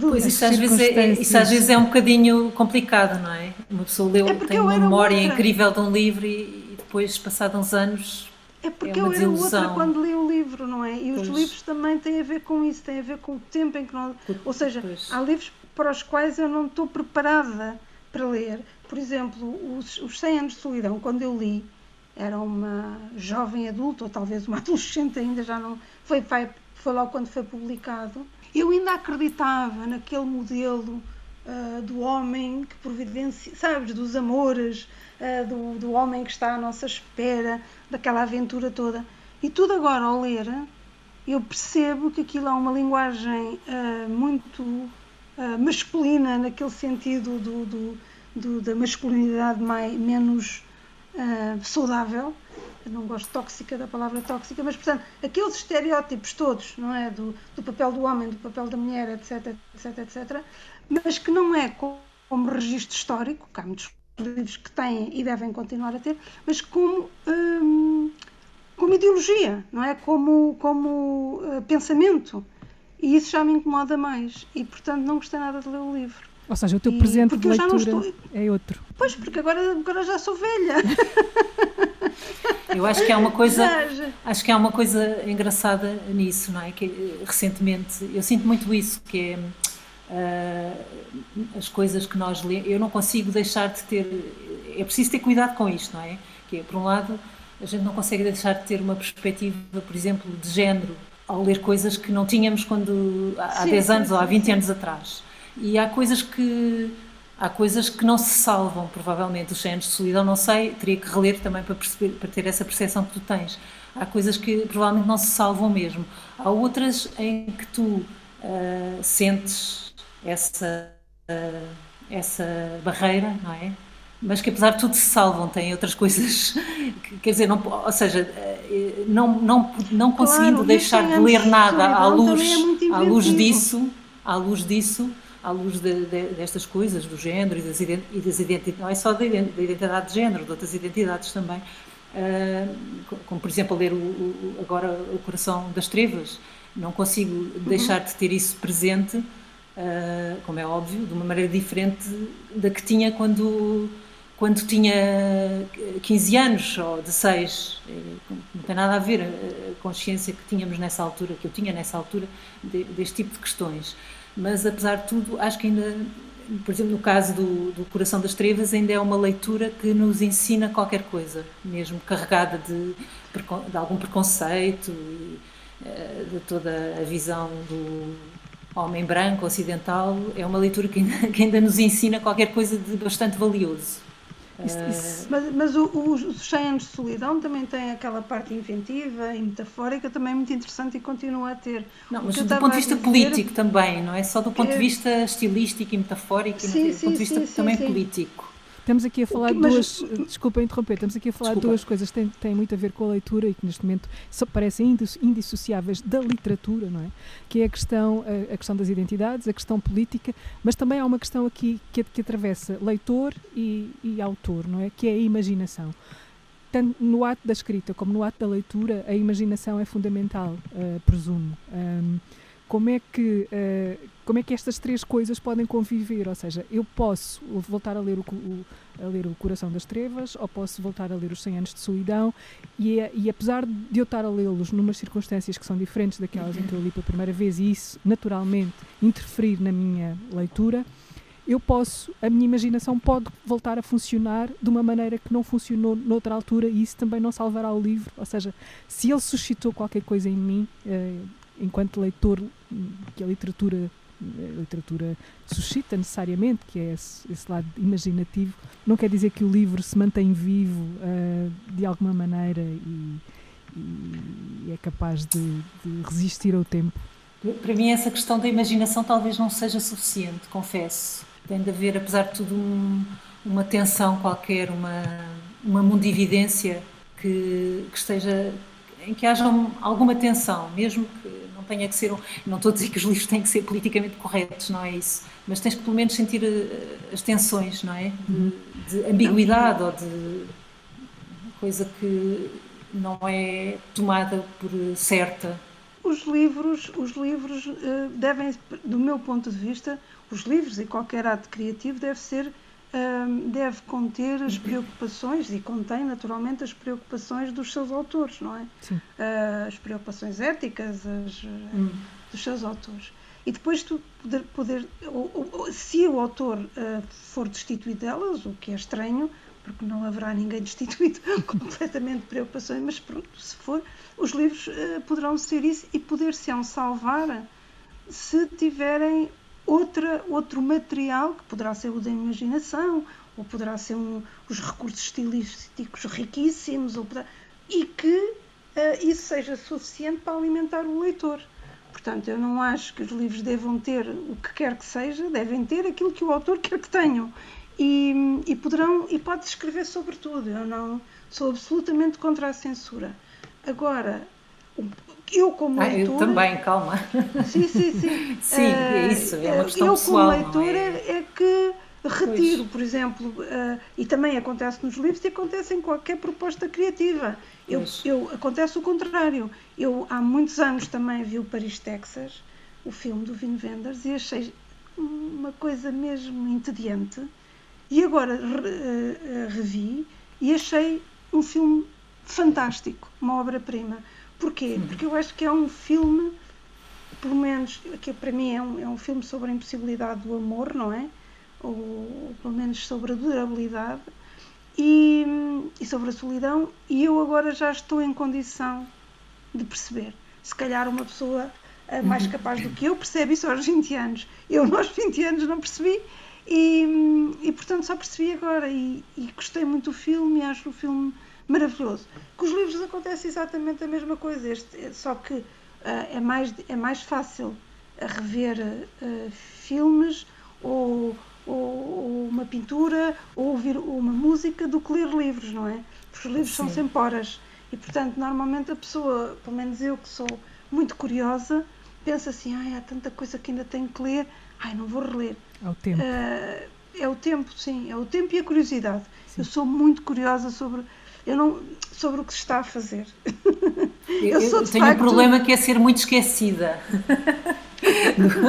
Pois isso às, vezes é, isso às vezes é um bocadinho complicado, não é? Uma pessoa leu, é tem uma memória outra. incrível de um livro e, e depois, passados uns anos, é porque é eu era outra quando li o livro, não é? E pois. os livros também têm a ver com isso, têm a ver com o tempo em que nós. Ou seja, pois. há livros para os quais eu não estou preparada para ler. Por exemplo, os, os 100 anos de solidão, quando eu li, era uma jovem adulta, ou talvez uma (laughs) adolescente ainda, já não. Foi, foi, foi logo quando foi publicado. Eu ainda acreditava naquele modelo uh, do homem que providencia, sabes, dos amores, uh, do, do homem que está à nossa espera, daquela aventura toda. E tudo agora ao ler, eu percebo que aquilo é uma linguagem uh, muito masculina, naquele sentido do, do, do, da masculinidade mais, menos saudável. Eu não gosto tóxica da palavra tóxica, mas portanto, aqueles estereótipos todos, não é? Do, do papel do homem, do papel da mulher, etc, etc, etc, mas que não é como, como registro histórico, que há muitos livros que têm e devem continuar a ter, mas como. Hum, como ideologia, não é? Como, como uh, pensamento. E isso já me incomoda mais. E, portanto, não gostei nada de ler o livro. Ou seja, o teu e, presente de leitura estou... é outro. Pois, porque agora, agora já sou velha. (laughs) Eu acho que há uma coisa, acho que há uma coisa engraçada nisso, não é? Que eh, recentemente eu sinto muito isso, que é uh, as coisas que nós lemos. Eu não consigo deixar de ter. É preciso ter cuidado com isto, não é? Que é, por um lado, a gente não consegue deixar de ter uma perspectiva, por exemplo, de género ao ler coisas que não tínhamos quando há sim, 10 anos sim, ou há 20 sim. anos atrás. E há coisas que há coisas que não se salvam, provavelmente. Os 100 anos de solidão, não sei, teria que reler também para, perceber, para ter essa percepção que tu tens. Há coisas que provavelmente não se salvam mesmo. Há outras em que tu uh, sentes essa, uh, essa barreira, não é? mas que apesar de tudo se salvam, têm outras coisas, (laughs) quer dizer, não, ou seja, eh, não, não, não conseguindo claro, deixar de ler nada à luz, é à luz disso, à luz disso, à luz de, de, destas coisas, do género e das, e das identidades, não é só da identidade de género, de outras identidades também, uh, como por exemplo ler o, o, agora o Coração das Trevas, não consigo uhum. deixar de ter isso presente, uh, como é óbvio, de uma maneira diferente da que tinha quando quando tinha 15 anos ou 16, não tem nada a ver a consciência que tínhamos nessa altura, que eu tinha nessa altura, deste tipo de questões. Mas, apesar de tudo, acho que ainda, por exemplo, no caso do, do Coração das Trevas, ainda é uma leitura que nos ensina qualquer coisa, mesmo carregada de, de algum preconceito eh, de toda a visão do homem branco ocidental. É uma leitura que ainda, (laughs) que ainda nos ensina qualquer coisa de bastante valioso. Isso, isso. Mas, mas o, o, os 100 anos de solidão também tem aquela parte inventiva e metafórica também muito interessante e continua a ter. Não, mas do ponto de vista dizer... político também, não é só do ponto é... de vista estilístico e metafórico, sim, do ponto de vista sim, também sim, político. Estamos aqui a falar de duas. Desculpa interromper, estamos aqui a falar Desculpa. de duas coisas que têm, têm, muito a ver com a leitura e que neste momento parecem indissociáveis da literatura, não é? Que é a questão, a, a, questão das identidades, a questão política, mas também há uma questão aqui que, que atravessa leitor e, e autor, não é? Que é a imaginação tanto no ato da escrita como no ato da leitura, a imaginação é fundamental, uh, presumo. Um, como é que uh, como é que estas três coisas podem conviver? Ou seja, eu posso voltar a ler o, o a ler o Coração das Trevas, ou posso voltar a ler os 100 anos de solidão, e, é, e apesar de eu estar a lê-los numas circunstâncias que são diferentes daquelas em que eu li pela primeira vez, e isso naturalmente interferir na minha leitura, eu posso, a minha imaginação pode voltar a funcionar de uma maneira que não funcionou noutra altura, e isso também não salvará o livro. Ou seja, se ele suscitou qualquer coisa em mim, eh, enquanto leitor, que a literatura a literatura suscita necessariamente, que é esse, esse, lado imaginativo, não quer dizer que o livro se mantém vivo uh, de alguma maneira e, e é capaz de, de, resistir ao tempo. Para mim, essa questão da imaginação talvez não seja suficiente, confesso. Tem de haver, apesar de tudo, um, uma tensão qualquer, uma, uma mundividência que, que esteja em que haja alguma tensão, mesmo que não tenha que ser. Um, não estou a dizer que os livros têm que ser politicamente corretos, não é isso. Mas tens que pelo menos sentir eh, as tensões, não é? De, de ambiguidade ou de coisa que não é tomada por certa. Os livros, os livros uh, devem, do meu ponto de vista, os livros e qualquer ato criativo deve ser uh, deve conter as preocupações e contém naturalmente as preocupações dos seus autores, não é? Uh, as preocupações éticas as, hum. dos seus autores. E depois tu poder, poder ou, ou, se o autor for destituído delas, o que é estranho, porque não haverá ninguém destituído (laughs) completamente de preocupações, mas pronto, se for, os livros uh, poderão ser isso e poder-se-ão salvar se tiverem outra, outro material, que poderá ser o da imaginação, ou poderá ser um, os recursos estilísticos riquíssimos, ou poderá, e que uh, isso seja suficiente para alimentar o leitor. Portanto, eu não acho que os livros devam ter o que quer que seja, devem ter aquilo que o autor quer que tenham e, e poderão e pode escrever sobre tudo. Eu não sou absolutamente contra a censura. Agora, eu como ah, leitora... Eu também, calma. Sim, sim, sim. (laughs) sim, é isso, é uma questão eu, pessoal. Eu como leitora é? é? que retiro, pois. por exemplo, uh, e também acontece nos livros e acontece em qualquer proposta criativa. Eu, eu, acontece o contrário. Eu há muitos anos também vi o Paris, Texas, o filme do Vin Wenders, e achei uma coisa mesmo entediante e agora eh, eh, revi e achei um filme fantástico, uma obra-prima. Porquê? Porque eu acho que é um filme, pelo menos, que para mim é um, é um filme sobre a impossibilidade do amor, não é? Ou, pelo menos sobre a durabilidade e, e sobre a solidão. E eu agora já estou em condição de perceber. Se calhar uma pessoa eh, mais capaz do que eu percebe isso aos 20 anos. Eu, (laughs) aos 20 anos, não percebi e, e portanto só percebi agora e, e, gostei muito do filme e acho o filme maravilhoso. Com os livros acontece exatamente a mesma coisa, este, só que uh, é, mais, é mais fácil rever uh, filmes ou, ou, ou, uma pintura ou ouvir uma música do que ler livros, não é? Porque os livros Sim. são sempre horas e portanto normalmente a pessoa, pelo menos eu que sou muito curiosa, pensa assim, ai, há tanta coisa que ainda tenho que ler, ai, não vou reler. É o tempo. Uh, é o tempo, sim, é o tempo e a curiosidade. Sim. Eu sou muito curiosa sobre, eu não, sobre o que se está a fazer. Eu, eu, eu tenho facto... um problema que é ser muito esquecida.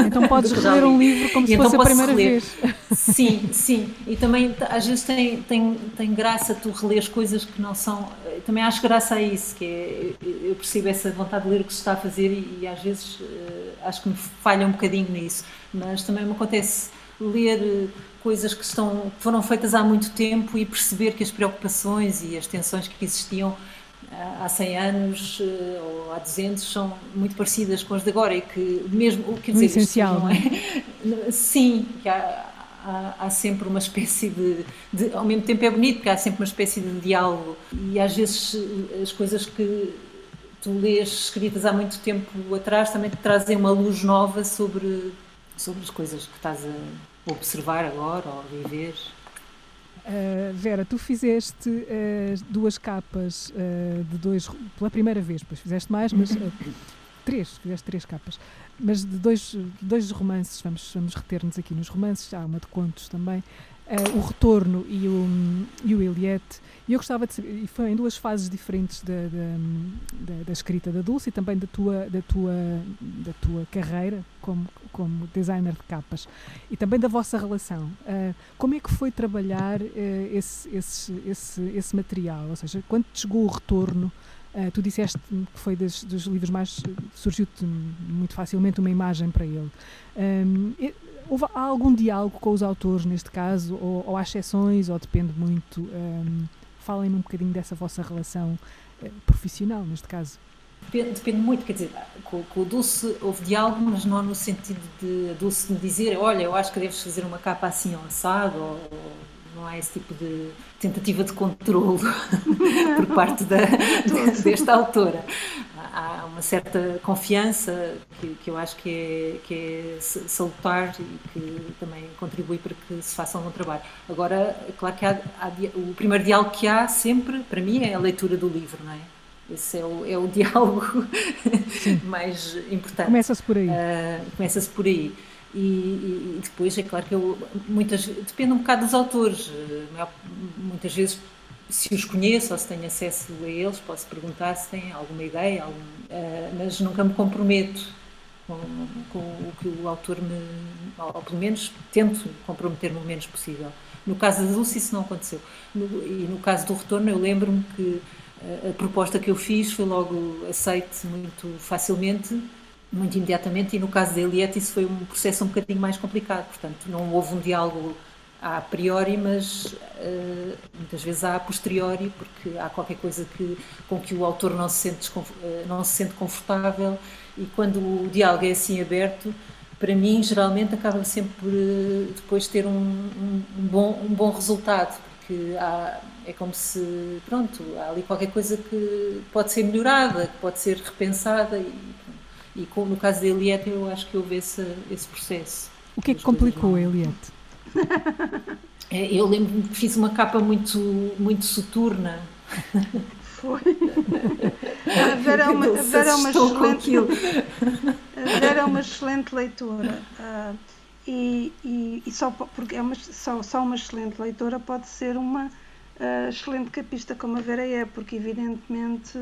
Então podes ler um livro como se então fosse a primeira reler. vez. (laughs) Sim, sim. E também às vezes tem, tem, tem graça tu reler coisas que não são. Também acho graça a isso, que é, eu percebo essa vontade de ler o que se está a fazer e, e às vezes uh, acho que me falha um bocadinho nisso. Mas também me acontece ler eh, coisas que estão, foram feitas há muito tempo e perceber que as preocupações e as tensões que existiam há 100 anos eh, ou há 200 são muito parecidas com as de agora e que mesmo quer dizer, essencial não é? (laughs) sim que há, há, há, sempre uma espécie de, de, ao mesmo tempo é bonito porque há sempre uma espécie de diálogo e às vezes eh, as coisas que tu lês escritas há muito tempo atrás também te trazem uma luz nova sobre sobre as coisas que estás a observar agora ou viver? Uh, Vera, tu fizeste uh, duas capas uh, de dois, pela primeira vez, depois fizeste mais, mas (laughs) três, fizeste três capas, mas de dois, dois romances, vamos, vamos reter-nos aqui nos romances, há uma de contos também, o Retorno e o, e o Eliette, e eu gostava de saber, e foi em duas fases diferentes da, da, da, da, escrita da Dulce e também da tua, da tua, da tua carreira como, como designer de capas e também da vossa relação. Uh, como é que foi trabalhar uh, esse, esse, esse, esse material? Ou seja, quando te chegou o retorno, uh, tu disseste que foi dos livros mais. surgiu-te muito facilmente uma imagem para ele. Um, houve, há algum diálogo com os autores neste caso, ou, ou há exceções, ou depende muito? Um, Falem-me um bocadinho dessa vossa relação eh, profissional, neste caso. Depende, depende, muito, quer dizer, com, com, o Dulce houve diálogo, mas não no sentido de Dulce me dizer, olha, eu acho que deves fazer uma capa assim ou assado, ou, não há esse tipo de tentativa de controlo (laughs) por parte da, desta autora há uma certa confiança que, que eu acho que é, que é salutar e que também contribui para que se faça um bom trabalho. Agora, claro que há, há, o primeiro diálogo que há sempre, para mim, é a leitura do livro, não é? esse é o, é o (laughs) diálogo mais importante. Começa-se por aí. Uh, Começa-se por aí. E, e, depois é claro que eu muitas depende um bocado dos autores. Muitas vezes se os conheço ou se tenho acesso a eles posso perguntar se têm alguma ideia algum, uh, mas nunca me comprometo com, com, o que o autor me ou pelo menos tento comprometer-me o menos possível. No caso da Dulce isso não aconteceu. No, e no caso do retorno eu lembro-me que a proposta que eu fiz foi logo aceite muito facilmente, muito imediatamente, e no caso da Eliette isso foi um processo um bocadinho mais complicado, portanto não houve um diálogo a priori, mas uh, muitas vezes há a posteriori, porque há qualquer coisa que, com que o autor não se, sente, uh, não se sente confortável, e quando o diálogo é assim aberto, para mim, geralmente, acaba sempre por uh, depois ter um, um, um, bom, um bom resultado, porque há, é como se, pronto, há ali qualquer coisa que pode ser melhorada, que pode ser repensada e, e com, no caso da Eliette eu acho que houve esse, esse processo. O que é que complicou a Eliette? É, eu lembro-me que fiz uma capa muito, muito soturna. Foi. A Vera é uma, a Vera é uma excelente, a Vera é uma excelente leitora. Uh, e, e, e, só porque é uma, só, só uma excelente leitora pode ser uma uh, excelente capista como a Vera é, porque evidentemente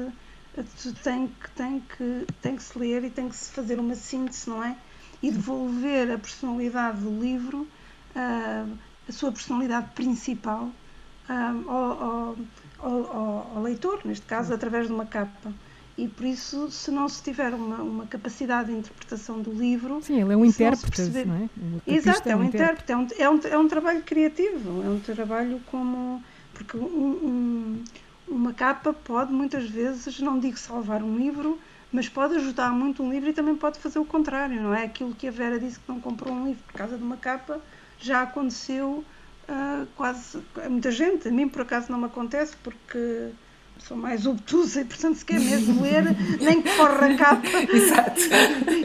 tem que, tem, que, tem que se ler e tem que se fazer uma síntese, não é? E devolver a personalidade do livro, uh, a sua personalidade principal, uh, ao, ao, ao, leitor, neste caso, através de uma capa e por isso, se não se tiver uma, uma capacidade de interpretação do livro. Sim, ele é um intérprete, perceber... não é? Exato, é um, intérprete, é um, é, um, é um trabalho criativo, é um trabalho como. Porque um, uma capa pode muitas vezes, não digo salvar um livro, mas pode ajudar muito um livro e também pode fazer o contrário, não é? Aquilo que a Vera disse que não comprou um livro por causa de uma capa já aconteceu uh, quase a muita gente. A mim, por acaso, não me acontece porque sou mais obtusa e, portanto, se quer mesmo ler, nem que forre a capa. (laughs) Exato.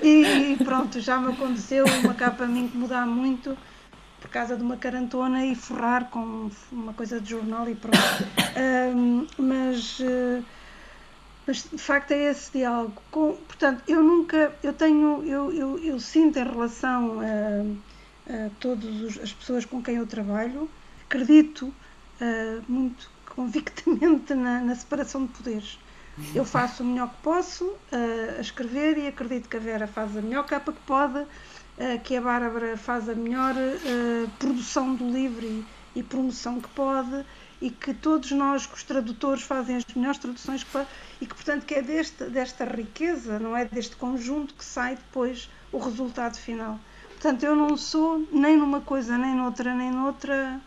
E, e, pronto, já me aconteceu uma capa a mim incomodar muito por causa de uma carantona e forrar com uma coisa de jornal e pronto. Um, mas, uh, mas de facto é esse diálogo. Com, portanto, eu nunca, eu tenho, eu, eu, eu sinto em relação a, a todas as pessoas com quem eu trabalho, acredito uh, muito convictamente na, na, separação de poderes. Eu faço o melhor que posso uh, a escrever e acredito que a Vera faz a melhor capa que pode, que a Bárbara faz a melhor uh, produção do livro e, e, promoção que pode e que todos nós, que os tradutores, fazem as melhores traduções que podem e que, portanto, que é deste, desta riqueza, não é? Deste conjunto que sai depois o resultado final. Portanto, eu não sou nem numa coisa, nem noutra, nem noutra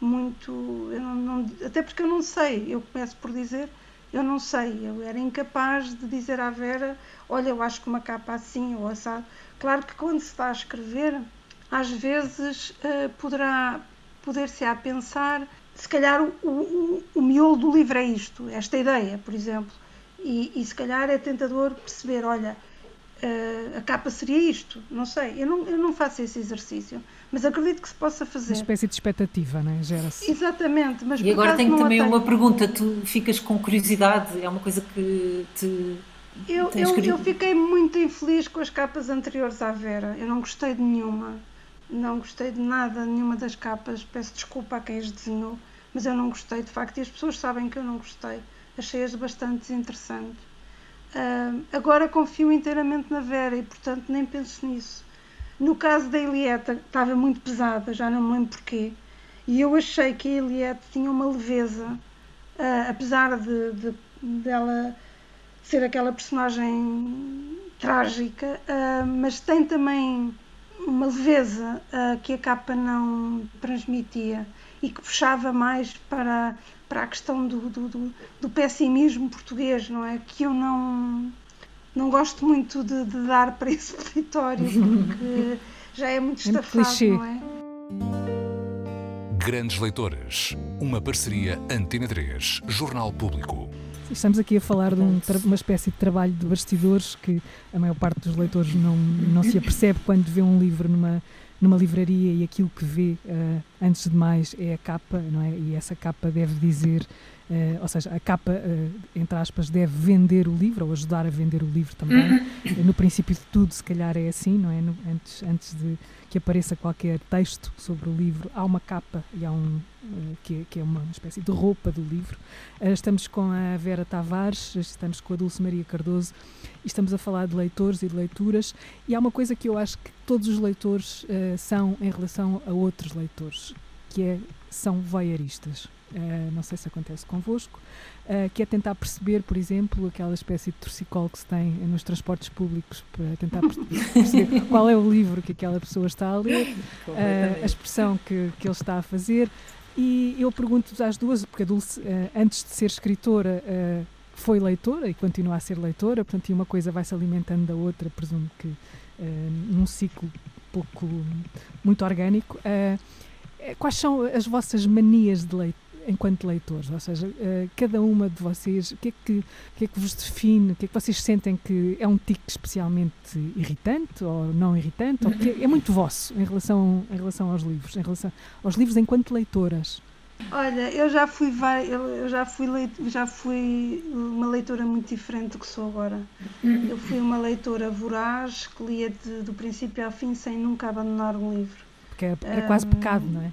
muito. Não, não, até porque eu não sei, eu começo por dizer, eu não sei, eu era incapaz de dizer à Vera: olha, eu acho que uma capa assim ou assado. Claro que quando se está a escrever, às vezes uh, poderá poder-se a pensar, se calhar o, o, o miolo do livro é isto, esta ideia, por exemplo. E, e se calhar é tentador perceber: olha, uh, a capa seria isto, não sei, eu não, eu não faço esse exercício mas acredito que se possa fazer. Uma espécie de expectativa, não é? Gera-se. Exatamente. Mas e agora tenho também uma pergunta: tu ficas com curiosidade? É uma coisa que te. Eu, eu, eu, fiquei muito infeliz com as capas anteriores à Vera. Eu não gostei de nenhuma. Não gostei de nada, nenhuma das capas. Peço desculpa a quem as desenhou, mas eu não gostei de facto. E as pessoas sabem que eu não gostei. Achei-as bastante desinteressantes. Uh, agora confio inteiramente na Vera e, portanto, nem penso nisso. No caso da Elieta, estava muito pesada, já não me lembro porquê, e eu achei que a Eliette tinha uma leveza, uh, apesar de, de, dela ser aquela personagem trágica, uh, mas tem também uma leveza uh, que a capa não transmitia e que puxava mais para, para a questão do, do, do, do pessimismo português, não é? Que eu não não gosto muito de, de dar (laughs) para esse território porque já é muito é estafado, não é? Grandes Leitoras, uma parceria Antena 3, Jornal Público. Estamos aqui a falar de um, uma espécie de trabalho de bastidores que a maior parte dos leitores não, não se apercebe quando vê um livro numa, numa livraria e aquilo que vê, uh, antes de mais, é a capa, não é? E essa capa deve dizer, uh, ou seja, a capa, uh, entre aspas, deve vender o livro ou ajudar a vender o livro também. Uhum. no princípio de tudo, se calhar é assim, não é? No, antes, antes de que apareça qualquer texto sobre o livro, há uma capa e há um, que, que, é uma espécie de roupa do livro. Uh, estamos com a Vera Tavares, estamos com a Dulce Maria Cardoso e estamos a falar de leitores e de leituras. E há uma coisa que eu acho que todos os leitores uh, são em relação a outros leitores, que é, são voyeuristas. Uh, não sei se acontece convosco, uh, que é tentar perceber, por exemplo, aquela espécie de torcicolo que se tem nos transportes públicos para tentar (laughs) perceber qual é o livro que aquela pessoa está a ler, uh, a expressão que, que ele está a fazer. E eu pergunto-vos às duas, porque a Dulce, antes de ser escritora, foi leitora e continua a ser leitora, portanto, e uma coisa vai se alimentando da outra, presumo que num ciclo pouco, muito orgânico. quais são as vossas manias de leitura? Enquanto leitores? Ou seja, uh, cada uma de vocês, o que, é que, o que é que vos define? O que é que vocês sentem que é um tique especialmente irritante ou não irritante? Ou que é, é muito vosso em relação, em relação aos livros, em relação aos livros enquanto leitoras? Olha, eu já fui eu já fui já fui uma leitora muito diferente do que sou agora. Eu fui uma leitora voraz que lia de, do princípio ao fim sem nunca abandonar um livro. Porque é, é quase um, pecado, não é?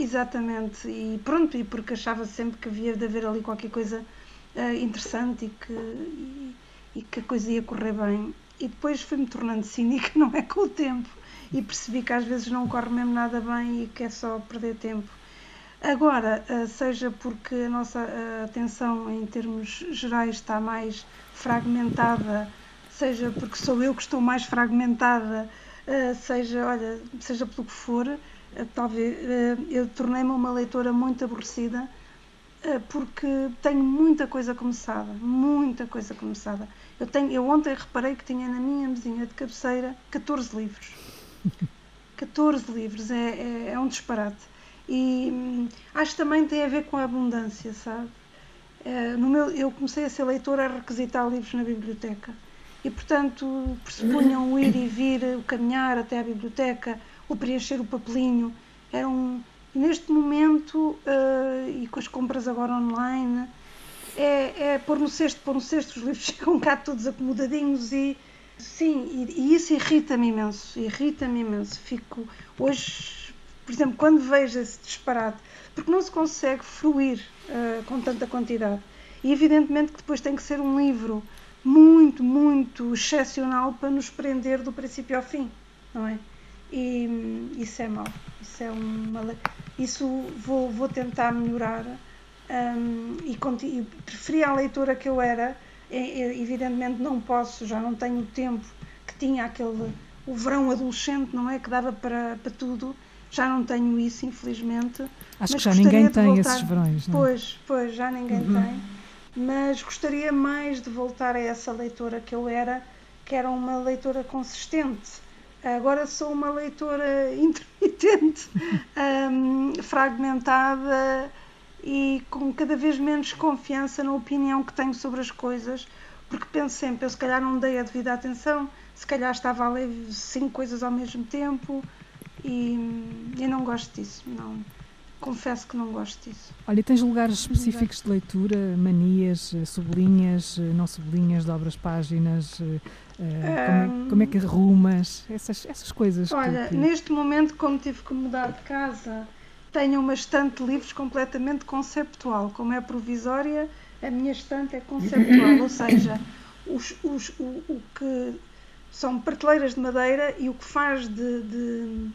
Exatamente, e pronto, e porque achava sempre que havia de haver ali qualquer coisa uh, interessante e que, e, e, que a coisa ia correr bem. E depois fui-me tornando (laughs) cínica, não é com o tempo, e percebi que às vezes não corre mesmo nada bem e que é só perder tempo. Agora, uh, seja porque a nossa uh, atenção em termos gerais está mais fragmentada, seja porque sou eu que estou mais fragmentada, seja, olha, seja pelo que for, eh, talvez eh, eu tornei-me uma leitora muito aborrecida eh, porque tenho muita coisa começada, muita coisa começada. Eu, tenho, eu ontem reparei que tinha na minha mesinha de cabeceira 14 livros. (laughs) 14 livros, é, é, é um disparate. E hum, acho que também tem a ver com a abundância, sabe? No meu, eu comecei a ser leitora a requisitar livros na biblioteca. E, portanto, pressupunham o ir e vir, o caminhar até à biblioteca, o preencher o papelinho. Era um, neste momento, uh, e com as compras agora online, é, é pôr no cesto, pôr no cesto, os livros (laughs) ficam cá todos acomodadinhos e sim, e, e isso irrita-me imenso, irrita-me imenso. Fico hoje, por exemplo, quando vejo esse disparate, porque não se consegue fruir uh, com tanta quantidade. E evidentemente que depois tem que ser um livro muito, muito excepcional para nos prender do princípio ao fim, não é? e hum, isso é mau. Isso é uma. Isso vou, vou tentar melhorar um, e, e preferia a leitura que eu era. Evidentemente não posso, já não tenho o tempo que tinha aquele o verão adolescente, não é? Que dava para, para tudo. Já não tenho isso, infelizmente. Acho que já ninguém tem voltar. esses verões, não é? Pois, pois, já ninguém uhum. tem. Mas gostaria mais de voltar a essa leitora que eu era, que era uma leitora consistente Agora sou uma leitora (laughs) intermitente, um, fragmentada e com cada vez menos confiança na opinião que tenho sobre as coisas, porque penso sempre, eu se calhar não dei a devida atenção, se calhar estava a ler cinco coisas ao mesmo tempo e, e não gosto disso, não. Confesso que não gosto disso. Olha, tens lugares específicos de leitura, manias, sublinhas, não sublinhas, dobras páginas, Uh, como, é, como, é, que arrumas essas, essas coisas? Olha, que... neste momento, como tive que mudar de casa, tenho uma estante de livros completamente conceptual. Como é provisória, a minha estante é conceptual, ou seja, os, os, o, o, que são prateleiras de madeira e o que faz de, de,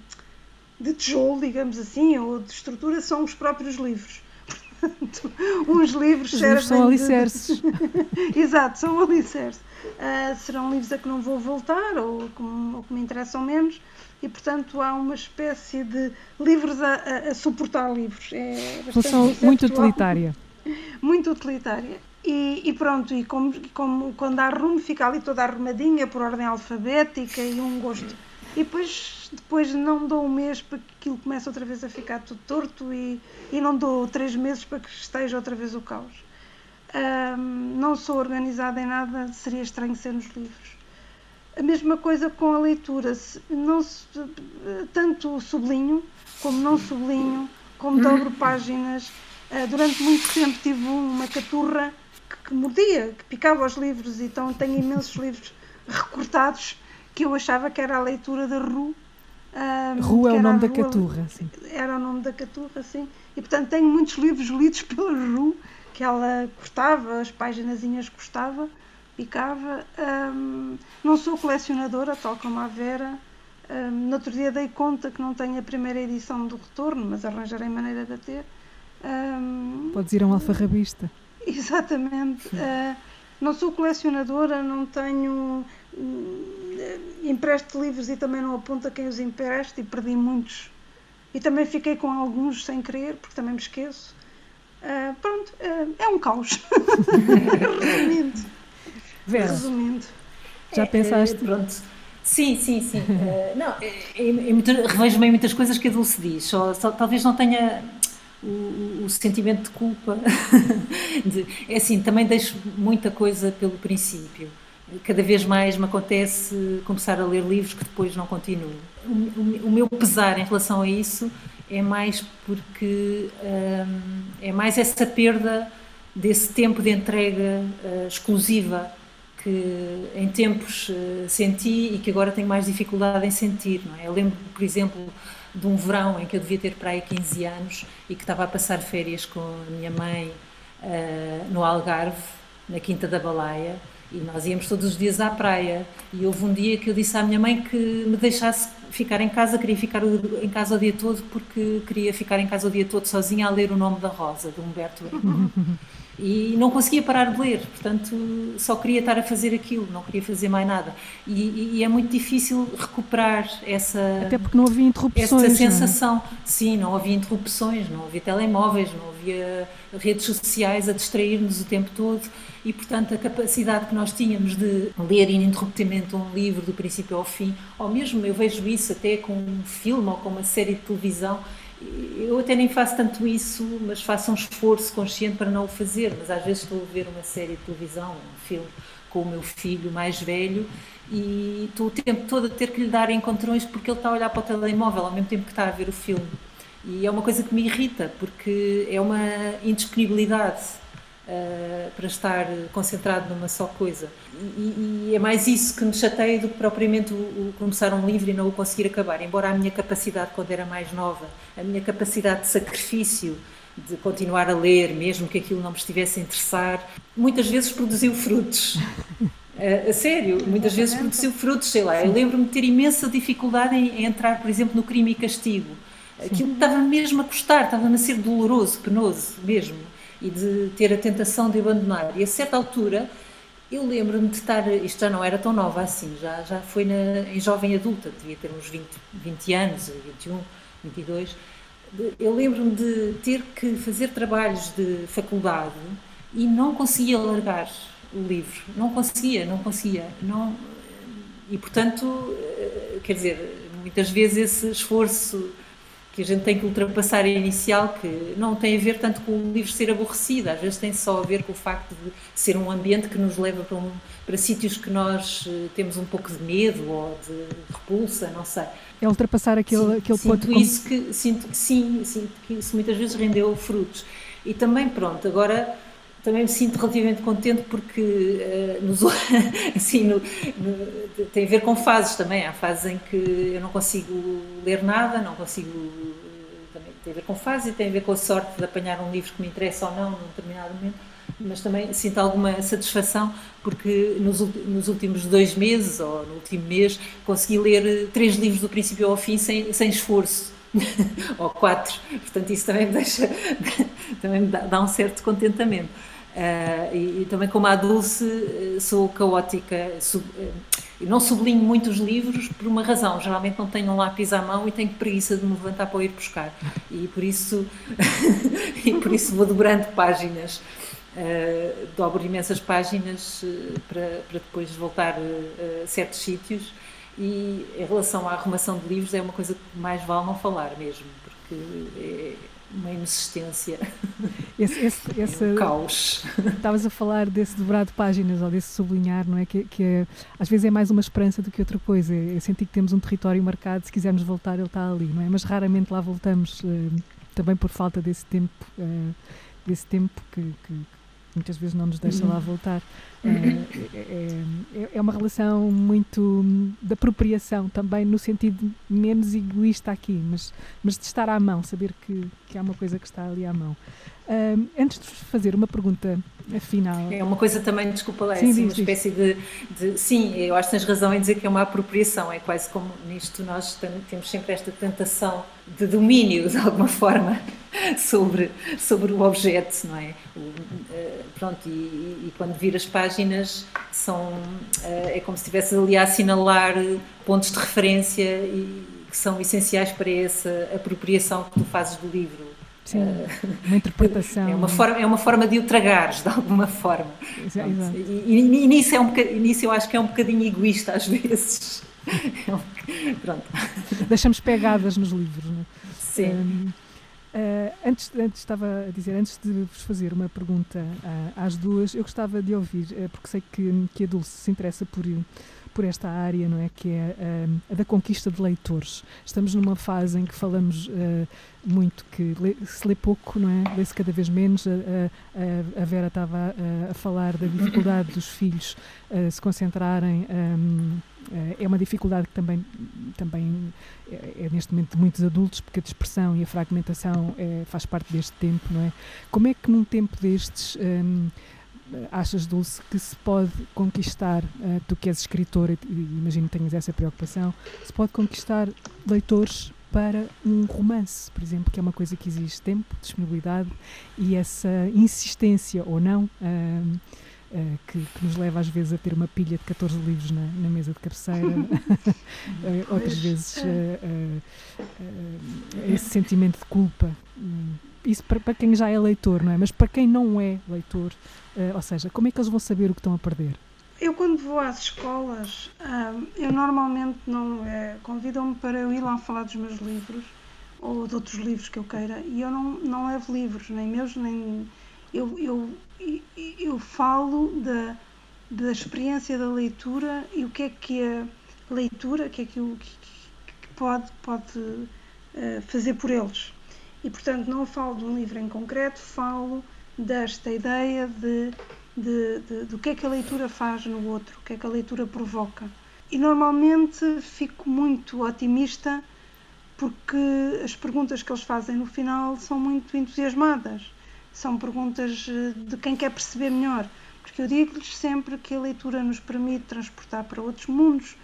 de tijolo, digamos assim, ou de estrutura, são os próprios livros. (laughs) uns livros Os livros são alicerces. De... (laughs) Exato, são alicerces uh, serão livros a que não vou voltar ou que, ou que, me interessam menos e portanto há uma espécie de livros a, a, a suportar livros. É Função muito utilitária. (laughs) Muito utilitária. E, e, pronto, e como, como quando há rumo fica ali toda arrumadinha por ordem alfabética e um gosto. E depois, depois não dou um mês para que aquilo comece outra vez a ficar tudo torto e, e não dou três meses para que esteja outra vez o caos. Um, não sou organizada em nada, seria estranho ser nos livros. A mesma coisa com a leitura. Não, tanto sublinho como não sublinho, como dobro páginas. Uh, durante muito tempo tive uma caturra que, que mordia, que picava os livros, então tenho imensos livros recortados que eu achava que era a leitura da Ru. Um, Ru é o nome da caturra, sim. Era o nome da caturra, sim. E portanto tenho muitos livros lidos (laughs) pela Ru, que ela cortava, as páginas cortava picava. Um, não sou colecionadora, tal como a Vera. Um, no outro dia dei conta que não tenho a primeira edição do Retorno, mas arranjarei maneira de a ter. Um, Podes ir a um alfarrabista. (laughs) Exatamente. Uh, não sou colecionadora, não tenho. Uh, empresto livros e também não aponto a quem os empresta e perdi muitos. E também fiquei com alguns sem querer, porque também me esqueço. Uh, pronto, é um caos. (laughs) Resumindo. Vera, Resumindo. Já pensaste? É, pronto. Sim, sim, sim. uh, não, é, é, é revejo-me em muitas coisas que a Dulce diz, só, só, talvez não tenha o, o sentimento de culpa. (laughs) de, é assim, também deixo muita coisa pelo princípio. Cada vez mais me acontece começar a ler livros que depois não continuo. O, meu pesar em relação a isso é mais porque um, é mais essa perda desse tempo de entrega uh, exclusiva que em tempos uh, senti e que agora tenho mais dificuldade em sentir. Não é? Eu lembro, por exemplo, de um verão em que eu devia ter para aí 15 anos e que estava a passar férias com a minha mãe no Algarve, na Quinta da Balaia, e nós íamos todos os dias à praia. E houve um dia que eu disse à minha mãe que me deixasse ficar em casa, queria ficar em casa o dia todo porque queria ficar em casa o dia todo sozinha a ler O Nome da Rosa, de Humberto. (laughs) e não conseguia parar de ler, portanto só queria estar a fazer aquilo, não queria fazer mais nada. E, e é muito difícil recuperar essa. Até porque não havia interrupções. Essa sensação. Não é? Sim, não havia interrupções, não havia telemóveis, não havia redes sociais a distrair-nos o tempo todo e, portanto, a capacidade que nós tínhamos de ler ininterruptamente um livro do princípio ao fim, ou mesmo eu vejo isso até com um filme ou com uma série de televisão eu até nem faço tanto isso, mas faço um esforço consciente para não o fazer. Mas às vezes estou a ver uma série de televisão, um filme com o meu filho mais velho e estou o tempo todo a ter que lhe dar encontrões porque ele está a olhar para o telemóvel ao mesmo tempo que está a ver o filme. E é uma coisa que me irrita porque é uma indisponibilidade uh, para estar concentrado numa só coisa. E, e, é mais isso que me chateia do que propriamente o, o, começar um livro e não o conseguir acabar. Embora a minha capacidade, quando era mais nova, a minha capacidade de sacrifício, de continuar a ler, mesmo que aquilo não me estivesse a interessar, muitas vezes produziu frutos. (laughs) Uh, a sério, muitas vezes produziu frutos, sei lá. Eu lembro-me de ter imensa dificuldade em, em, entrar, por exemplo, no crime e castigo. Aquilo estava mesmo a custar, estava-me a ser doloroso, penoso mesmo e de ter a tentação de abandonar. E a certa altura eu lembro-me de estar, isto já não era tão nova assim, já, já foi na, em jovem adulta, devia ter uns 20, 20 anos, 21, 22. Eu lembro-me de ter que fazer trabalhos de faculdade e não conseguia largar o livro, não conseguia, não conseguia, não, e portanto, eh, quer dizer, muitas vezes esse esforço que a gente tem que ultrapassar a inicial, que não tem a ver tanto com o livro ser aborrecido, às vezes tem só a ver com o facto de ser um ambiente que nos leva para, um, para sítios que nós eh, temos um pouco de medo ou de repulsa, não sei. É ultrapassar aquele, aquele sinto ponto. Isso que, sinto que sim, sinto que isso muitas vezes rendeu frutos. E também, pronto, agora também me sinto relativamente contente porque uh, nos, (laughs) assim, no, no, tem a ver com fases também. Há fases em que eu não consigo ler nada, não consigo. Também tem a ver com fases e tem a ver com a sorte de apanhar um livro que me interessa ou não num determinado momento. Mas também sinto alguma satisfação porque nos, nos últimos dois meses ou no último mês consegui ler três livros do princípio ao fim sem, sem esforço. (laughs) ou quatro, portanto isso também me deixa, (laughs) também me dá, dá um certo contentamento. Uh, e, e, também como a Dulce eh, sou caótica, sub, uh, não sublinho muito os livros por uma razão, geralmente não tenho um lápis à mão e tenho preguiça de me levantar para ir buscar. E por isso, (laughs) e por isso vou dobrando páginas, uh, dobro imensas páginas para, para depois voltar a certos sítios. E em relação à arrumação de livros é uma coisa que mais vale não falar mesmo, porque é, uma inexistência. Esse, esse, esse um caos. Estavas a falar desse dobrado de páginas ou desse sublinhar, não é? Que, que é, às vezes é mais uma esperança do que outra coisa. É sentir que temos um território marcado, se quisermos voltar, ele está ali, não é? Mas raramente lá voltamos, uh, também por falta desse tempo, uh, desse tempo que, que, muitas vezes não nos deixa lá voltar. É, é, é, é, uma relação muito de apropriação também, no sentido menos egoísta aqui, mas, mas de estar à mão, saber que, que há uma coisa que está ali à mão. Uh, antes de fazer uma pergunta final. É uma coisa também, desculpa lá, sim, assim, uma espécie de, de, Sim, eu acho que tens razão em dizer que é uma apropriação, é quase como nisto nós temos sempre esta tentação de domínio, de alguma forma, sobre, sobre o objeto, não é? O, uh, pronto, e, e, quando vir as páginas são. Uh, é como se estivesse ali a assinalar pontos de referência e, que são essenciais para essa apropriação que tu fazes do livro Sim, uh, uma interpretação. (laughs) É uma, forma, é uma forma de o tragares, de alguma forma. Exato. E, e, e, nisso, é um nisso eu acho que é um bocadinho egoísta às vezes. (laughs) Pronto. Deixamos pegadas nos livros, não é? Sim. Uh, antes, antes estava a dizer, antes de vos fazer uma pergunta uh, às duas, eu gostava de ouvir, uh, porque sei que, que a Dulce se interessa por por esta área, não é? Que é uh, a da conquista de leitores. Estamos numa fase em que falamos uh, muito que lê, se lê pouco, não é? Lê-se cada vez menos. A, a, a Vera estava a, a, falar da dificuldade dos filhos se concentrarem. Um, é uma dificuldade que também, também é, é, neste momento de muitos adultos, porque a dispersão e a fragmentação é, faz parte deste tempo, não é? Como é que num tempo destes um, achas, Dulce, que se pode conquistar, uh, tu que és escritora e imagino que tenhas essa preocupação, se pode conquistar leitores para um romance, por exemplo, que é uma coisa que exige tempo, disponibilidade e essa insistência ou não. Uh, Uh, que, que, nos leva às vezes a ter uma pilha de 14 livros na, na mesa de cabeceira, uh, (laughs) (laughs) outras vezes uh, esse sentimento de culpa. isso para, para, quem já é leitor, não é? Mas para quem não é leitor, ou seja, como é que eles vão saber o que estão a perder? Eu quando vou às escolas, eu normalmente não convidam-me para eu ir lá falar dos meus livros ou de outros livros que eu queira e eu não, não levo livros, nem meus, nem eu, eu, eu falo da, da experiência da leitura e o que é que a leitura, que é que, o, que pode, pode uh, fazer por eles. E, portanto, não falo de um livro em concreto, falo desta ideia de, de, de, do que é que a leitura faz no outro, o que é que a leitura provoca. E normalmente fico muito otimista porque as perguntas que eles fazem no final são muito entusiasmadas são perguntas eh, de quem quer perceber melhor, porque eu digo-lhes sempre que a leitura nos permite transportar para outros mundos,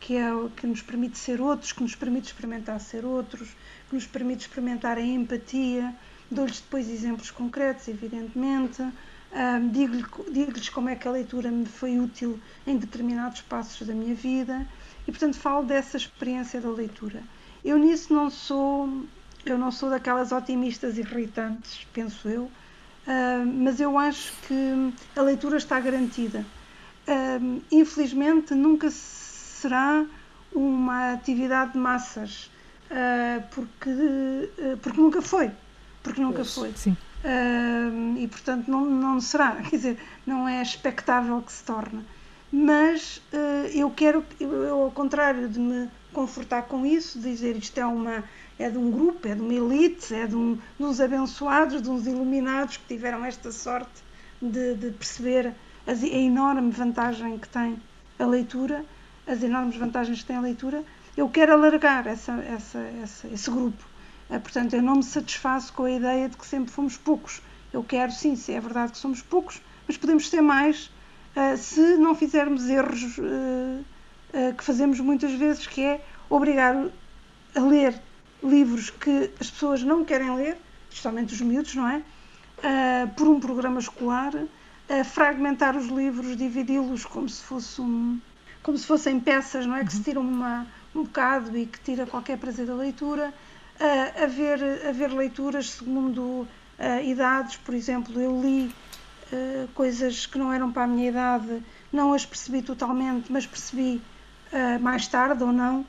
que é que nos permite ser outros, que nos permite experimentar ser outros, que nos permite experimentar a empatia. Dou-lhes depois exemplos concretos, evidentemente. Um, Digo-lhes como é que a leitura me foi útil em determinados passos da minha vida e, portanto, falo dessa experiência da leitura. Eu nisso não sou eu não sou daquelas otimistas irritantes, penso eu, uh, mas eu acho que a leitura está garantida. Uh, infelizmente, nunca será uma atividade de massas, uh, porque, porque nunca foi. Porque nunca pois, foi. Sim. e portanto não, não será, (laughs) quer dizer, não é expectável que se torne. Mas eu quero, eu, ao contrário de me confortar com isso, dizer isto é uma é de um grupo, é de uma elite, é de, um, uns abençoados, de uns iluminados que tiveram esta sorte de, de perceber a, a enorme vantagem que tem a leitura, as enormes vantagens que tem a leitura. Eu quero alargar essa, essa, essa, esse grupo. É, portanto, eu não me satisfaço com a ideia de que sempre fomos poucos. Eu quero, sim, se é verdade que somos poucos, mas podemos ser mais uh, se não fizermos erros uh, uh, que fazemos muitas vezes, que é obrigar a ler livros que as pessoas não querem ler, especialmente os miúdos, não é? Uh, por um programa escolar, uh, fragmentar os livros, dividi-los como se fosse um, como se fossem peças, não é? Que se tiram uma, um bocado e que tira qualquer prazer da leitura. Uh, haver, haver leituras segundo uh, idades, por exemplo, eu li coisas que não eram para a minha idade, não as percebi totalmente, mas percebi mais tarde ou não.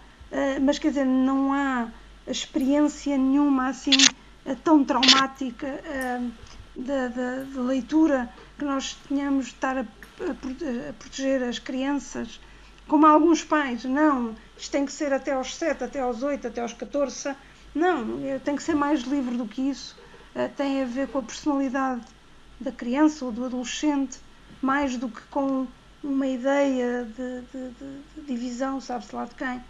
mas quer dizer, não há experiência nenhuma assim tão traumática da, leitura que nós tínhamos de estar a, a, a, proteger as crianças, como alguns pais, não, isto tem que ser até aos 7, até aos 8, até aos 14, não, tem que ser mais livre do que isso, tem a ver com a personalidade da criança ou do adolescente, mais do que com uma ideia de, de, de, de divisão, sabe-se lá de quem,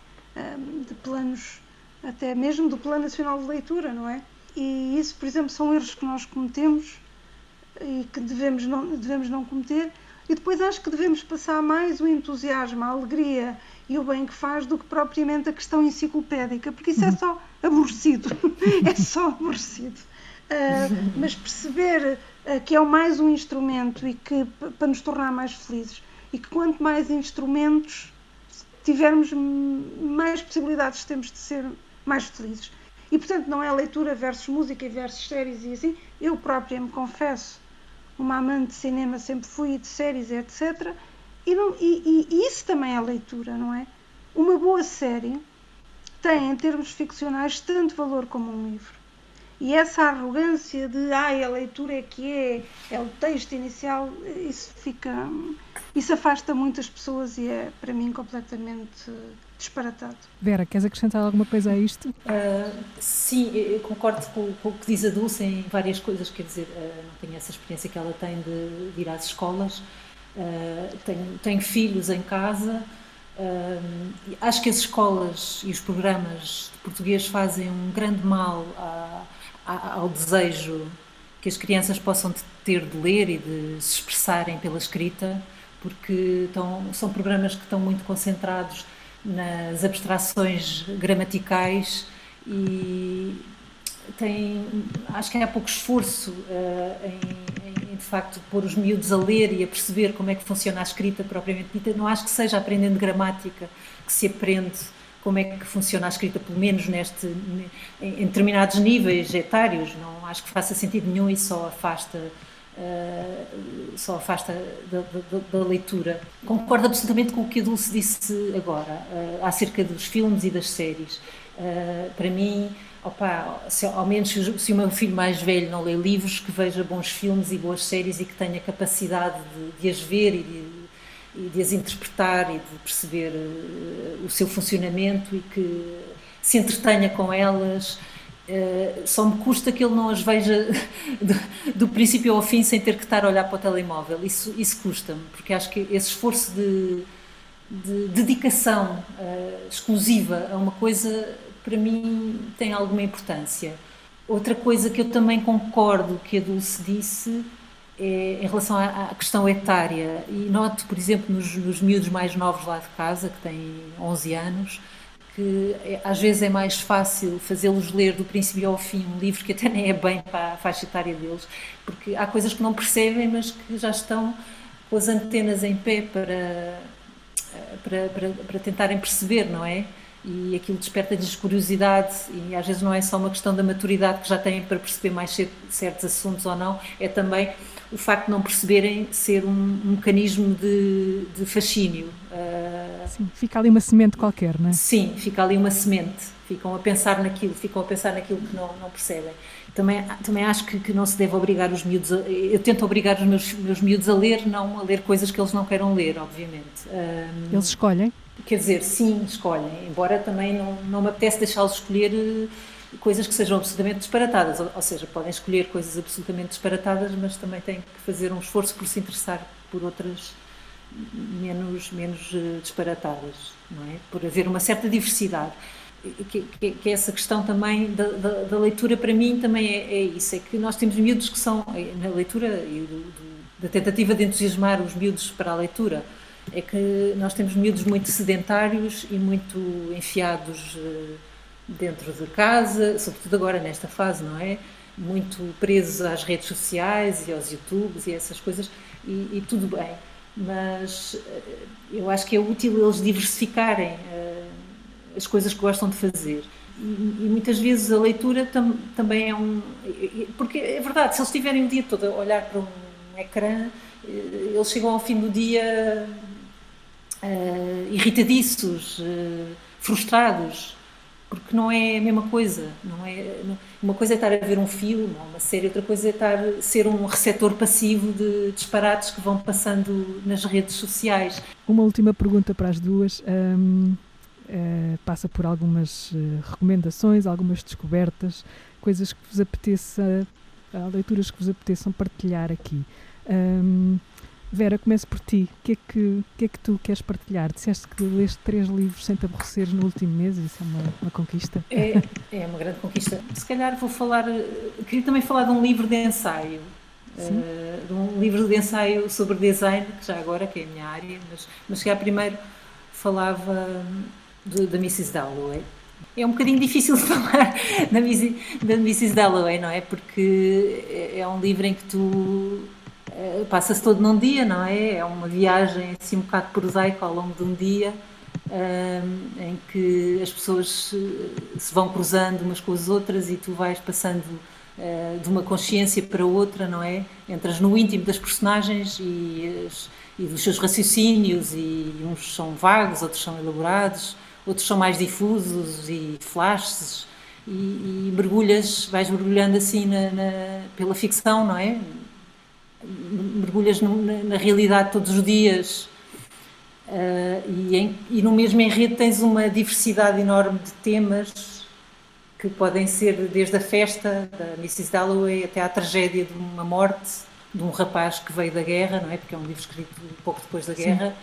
de planos, até mesmo do Plano Nacional de Leitura, não é? E isso, por exemplo, são erros que nós cometemos e que devemos não, devemos não cometer. E depois acho que devemos passar mais o entusiasmo, a alegria e o bem que faz do que propriamente a questão enciclopédica, porque isso é só aborrecido, (laughs) é só aborrecido. Uh, mas perceber uh, que é mais um instrumento e que para nos tornar mais felizes e que quanto mais instrumentos tivermos, mais possibilidades temos de ser mais felizes. E portanto não é leitura versus música versus séries e assim. Eu própria me confesso uma amante de cinema, sempre fui, de séries, etc. E, não, e, e, e isso também é leitura, não é? Uma boa série tem, em termos ficcionais, tanto valor como um livro. E essa arrogância de ai, a leitura é que é, é o texto inicial, isso fica. Isso afasta muitas pessoas e é, para mim, completamente disparatado. Vera, queres acrescentar alguma coisa a isto? Uh, sim, eu concordo com, com, o que diz a Dulce em várias coisas, quer dizer, uh, não tenho essa experiência que ela tem de, de ir às escolas, uh, tenho, tenho, filhos em casa, acho que as escolas e os programas de português fazem um grande mal a ao desejo que as crianças possam ter de ler e de se expressarem pela escrita, porque estão, são programas que estão muito concentrados nas abstrações gramaticais e tem, acho que há pouco esforço uh, em, em, de facto, pôr os miúdos a ler e a perceber como é que funciona a escrita propriamente dita. Não acho que seja aprendendo gramática que se aprende como é que funciona a escrita, pelo menos neste, em determinados níveis etários. Não acho que faça sentido nenhum e só afasta Uh, só afasta da, da, da, leitura. Concordo absolutamente com o que a Dulce disse agora, uh, acerca dos filmes e das séries. Uh, para mim, opa, se, ao menos se, se, o meu filho mais velho não lê livros, que veja bons filmes e boas séries e que tenha capacidade de, de as ver e de, e de as interpretar e de perceber uh, o seu funcionamento e que se entretenha com elas. Uh, só me custa que ele não as veja (laughs) do, do, princípio ao fim sem ter que estar a olhar para o telemóvel. Isso, isso custa-me, porque acho que esse esforço de, de dedicação uh, exclusiva a uma coisa, para mim, tem alguma importância. Outra coisa que eu também concordo que a Dulce disse é, em relação à, à, questão etária, e noto, por exemplo, nos, nos miúdos mais novos lá de casa, que têm 11 anos, que é, às vezes é mais fácil fazê-los ler do princípio ao fim um livro que até nem é bem para a faixa etária deles, porque há coisas que não percebem, mas que já estão com as antenas em pé para, para, para, para tentarem perceber, não é? E aquilo desperta-lhes curiosidade, e às vezes não é só uma questão da maturidade que já têm para perceber mais certos assuntos ou não, é também o facto de não perceberem ser um, um mecanismo de, de fascínio. Uh, sim, fica ali uma semente qualquer, não é? Sim, fica ali uma semente. Ficam a pensar naquilo, ficam a pensar naquilo que não, não percebem. Também, também acho que, que não se deve obrigar os miúdos a, Eu tento obrigar os meus, meus miúdos a ler, não a ler coisas que eles não queiram ler, obviamente. Um, eles escolhem? Quer dizer, sim, escolhem. Embora também não, não me apetece deixá-los escolher coisas que sejam absolutamente disparatadas, ou, ou, seja, podem escolher coisas absolutamente disparatadas, mas também têm que fazer um esforço por se interessar por outras menos, menos uh, disparatadas, não é? Por haver uma certa diversidade. Que, que, que essa questão também da, da, da, leitura, para mim, também é, é, isso: é que nós temos miúdos que são, é, na leitura e do, do, da tentativa de entusiasmar os miúdos para a leitura, é que nós temos miúdos muito sedentários e muito enfiados. Uh, dentro de casa, sobretudo agora nesta fase, não é? Muito presos às redes sociais e aos YouTubes e essas coisas, e, e tudo bem, mas eh, eu acho que é útil eles diversificarem uh, as coisas que gostam de fazer. E, e muitas vezes a leitura tam, também é um. Porque é verdade, se eles estiverem o dia todo a olhar para um ecrã, eh, eles chegam ao fim do dia uh, irritadiços, uh, frustrados porque não é a mesma coisa. Não é, uma coisa é estar a ver um filme uma série, outra coisa é estar, ser um receptor passivo de disparates que vão passando nas redes sociais. Uma última pergunta para as duas. Um, uh, passa por algumas recomendações, algumas descobertas, coisas que vos apeteça, leituras que vos apeteçam partilhar aqui. Um, Vera, começo por ti. O que, é que, que, é que tu queres partilhar? Disseste que leste três livros sem te aborreceres no último mês, isso é uma, uma conquista. É, é uma grande conquista. Se calhar vou falar, queria também falar de um livro de ensaio. Uh, de um livro de ensaio sobre design, que já agora, que é a minha área, mas, mas que primeiro falava da Mrs. Dalloway. É um bocadinho difícil de (laughs) falar da, da Mrs. Dalloway, não é? Porque é, é um livro em que tu passa-se todo num dia, não é? É uma viagem assim um bocado prosaica ao longo de um dia, ehm, em que as pessoas eh, se vão cruzando umas com as outras e tu vais passando uh, de uma consciência para outra, não é? Entras no íntimo das personagens e, as, e dos seus raciocínios, e uns são vagos, outros são elaborados, outros são mais difusos e flashes. E, e mergulhas, vais mergulhando assim na, na, pela ficção, não é? Mergulhas no, na, na, realidade todos os dias uh, e, em, e, no mesmo enredo tens uma diversidade enorme de temas que podem ser desde a festa da Mrs. Dalloway até à tragédia de uma morte de um rapaz que veio da guerra, não é? Porque é um livro escrito pouco depois da guerra. Sim.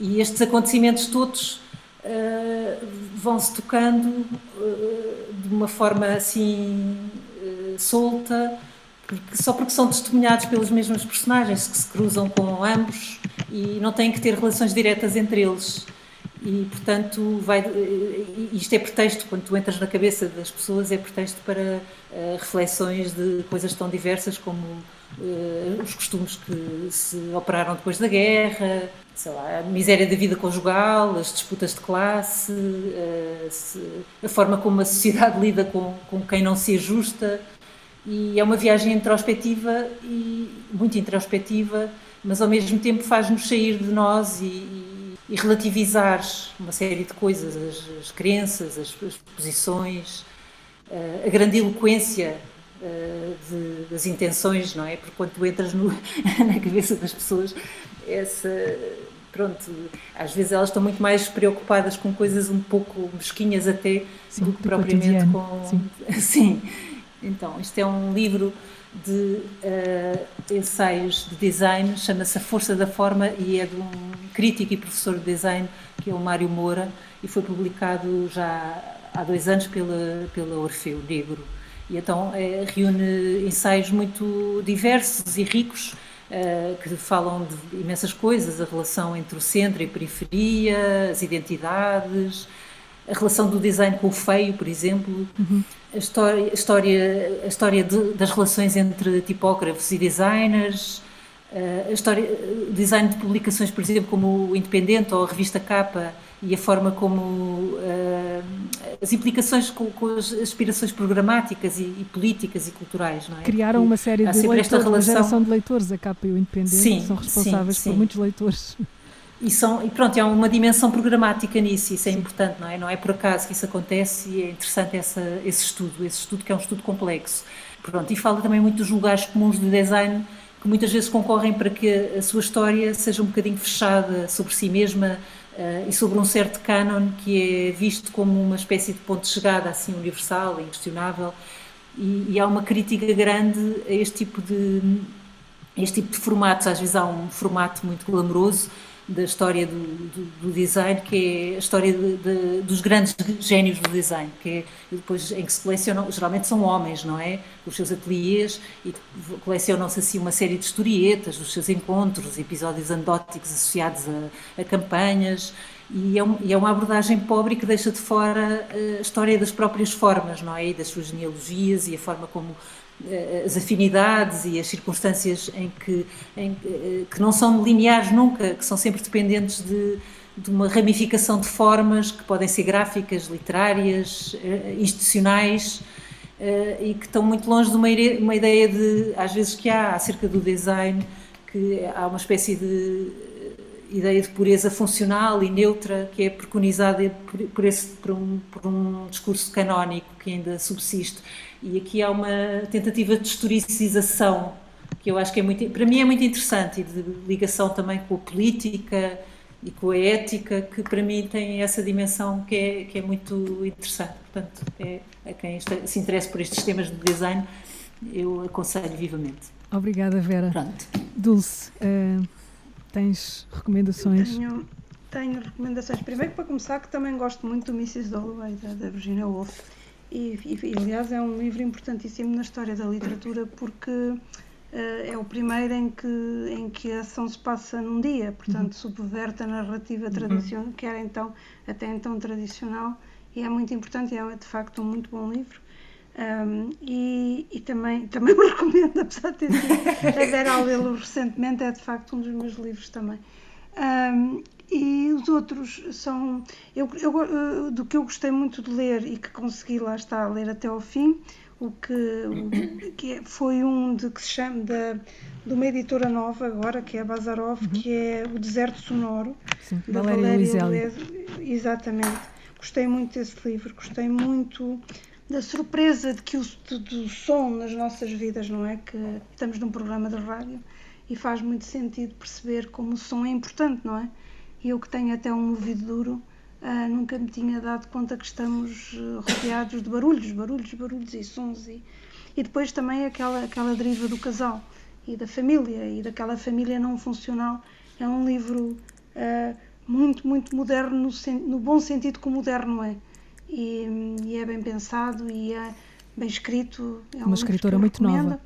E estes acontecimentos todos uh, vão-se tocando uh, de uma forma assim solta porque, só porque são testemunhados pelos mesmos personagens que se cruzam com ambos e não têm que ter relações diretas entre eles. E, portanto, vai, isto é pretexto, quando tu entras na cabeça das pessoas, é pretexto para uh, reflexões de coisas tão diversas como uh, os costumes que se operaram depois da guerra, sei lá, a miséria da vida conjugal, as disputas de classe, uh, se, a forma como a sociedade (laughs) lida com, com quem não se ajusta e é uma viagem introspectiva e muito introspectiva, mas ao mesmo tempo faz-nos sair de nós e, e, e, relativizar uma série de coisas, as, as crenças, as, as posições, uh, a grandiloquência uh, de, das intenções, não é? Porque quando tu entras no, (laughs) na cabeça das pessoas, essa pronto, às vezes elas estão muito mais preocupadas com coisas um pouco mesquinhas até sim, do que propriamente com sim. (laughs) sim. Então, isto é um livro de uh, ensaios de design, chama-se A Força da Forma e é de um crítico e professor de design que é o Mário Moura e foi publicado já há dois anos pela, pela Orfeu Negro. E então é, reúne ensaios muito diversos e ricos uh, que falam de imensas coisas, a relação entre o centro e a periferia, as identidades, a relação do design com o feio, por exemplo, uhum. a história, a história, a história de, das relações entre tipógrafos e designers, eh, a história, o design de publicações, por exemplo, como o Independente ou a revista Capa e a forma como uh, as implicações com, com, as aspirações programáticas e, e, políticas e culturais, não é? Criaram uma série de leitores, relação... uma geração de leitores, a Capa e o Independente, sim, são responsáveis sim, sim. por muitos leitores. E, são, e pronto, há uma dimensão programática nisso, isso é importante, não é? Não é por acaso que isso acontece e é interessante essa, esse estudo, esse estudo que é um estudo complexo. Pronto, e fala também muito dos lugares comuns de design que muitas vezes concorrem para que a sua história seja um bocadinho fechada sobre si mesma uh, e sobre um certo canon que é visto como uma espécie de ponto de chegada assim universal, inquestionável. E, e há uma crítica grande a este tipo de este tipo de formatos. Às vezes há um formato muito glamouroso da história do, do, do, design, que é a história de, de, dos grandes génios do design, que é depois em que se colecionam, geralmente são homens, não é? Os seus ateliês e colecionam-se assim uma série de historietas dos seus encontros, episódios anedóticos associados a, a campanhas. E é, um, e é, uma abordagem pobre que deixa de fora a história das próprias formas, não é? E das suas genealogias e a forma como eh, as afinidades e as circunstâncias em que, em, eh, que não são lineares nunca, que são sempre dependentes de, de uma ramificação de formas que podem ser gráficas, literárias, eh, institucionais e que estão muito longe de uma, uma ideia de, às vezes, que há acerca do design, que há uma espécie de ideia de pureza funcional e neutra que é preconizada por, por, esse, por, um, por um discurso canónico que ainda subsiste. E aqui há uma tentativa de historicização que eu acho que é muito, para mim é muito interessante e de ligação também com a política e com a ética, que para mim tem essa dimensão que é, que é muito interessante. Portanto, é, a quem está, se interessa por estes temas de design, eu aconselho vivamente. Obrigada, Vera. Pronto. Dulce, uh, tens recomendações? Tenho, tenho, recomendações. Primeiro, para começar, que também gosto muito do Mrs. Dalloway, da, da Virginia Woolf. E, e, aliás, é um livro importantíssimo na história da literatura porque uh, é o primeiro em que, em que a ação se passa num dia, portanto, uhum. subverte a narrativa tradicional, uhum. que era então, até então tradicional, e é muito importante e é de facto um muito bom livro. Um, e, e, também, (laughs) também o recomendo, apesar de ter sido a Vera a lê-lo recentemente, é de facto um dos meus livros também. Um, e os outros são. Eu, eu, eh, do que eu gostei muito de ler e que consegui lá estar a ler até ao fim, o que, o, que foi um de que se chama da, de uma editora nova agora, que é a Bazarov, uhum. que é O Deserto Sonoro, Sim, da Valéria Luizelli. Exatamente. Gostei muito desse livro, gostei muito da surpresa de que o do som nas nossas vidas, não é? Que estamos num programa de rádio e faz muito sentido perceber como o som é importante, não é? E eu que tenho até um ouvido duro, uh, nunca me tinha dado conta que estamos ah, rodeados de barulhos, barulhos, barulhos e sons. E, e depois também aquela, aquela deriva do casal e da família e daquela família não funcional. É um livro uh, muito, muito moderno, no, no bom sentido que o moderno é e, e, é bem pensado e é bem escrito. É uma escritora muito recomendo. nova.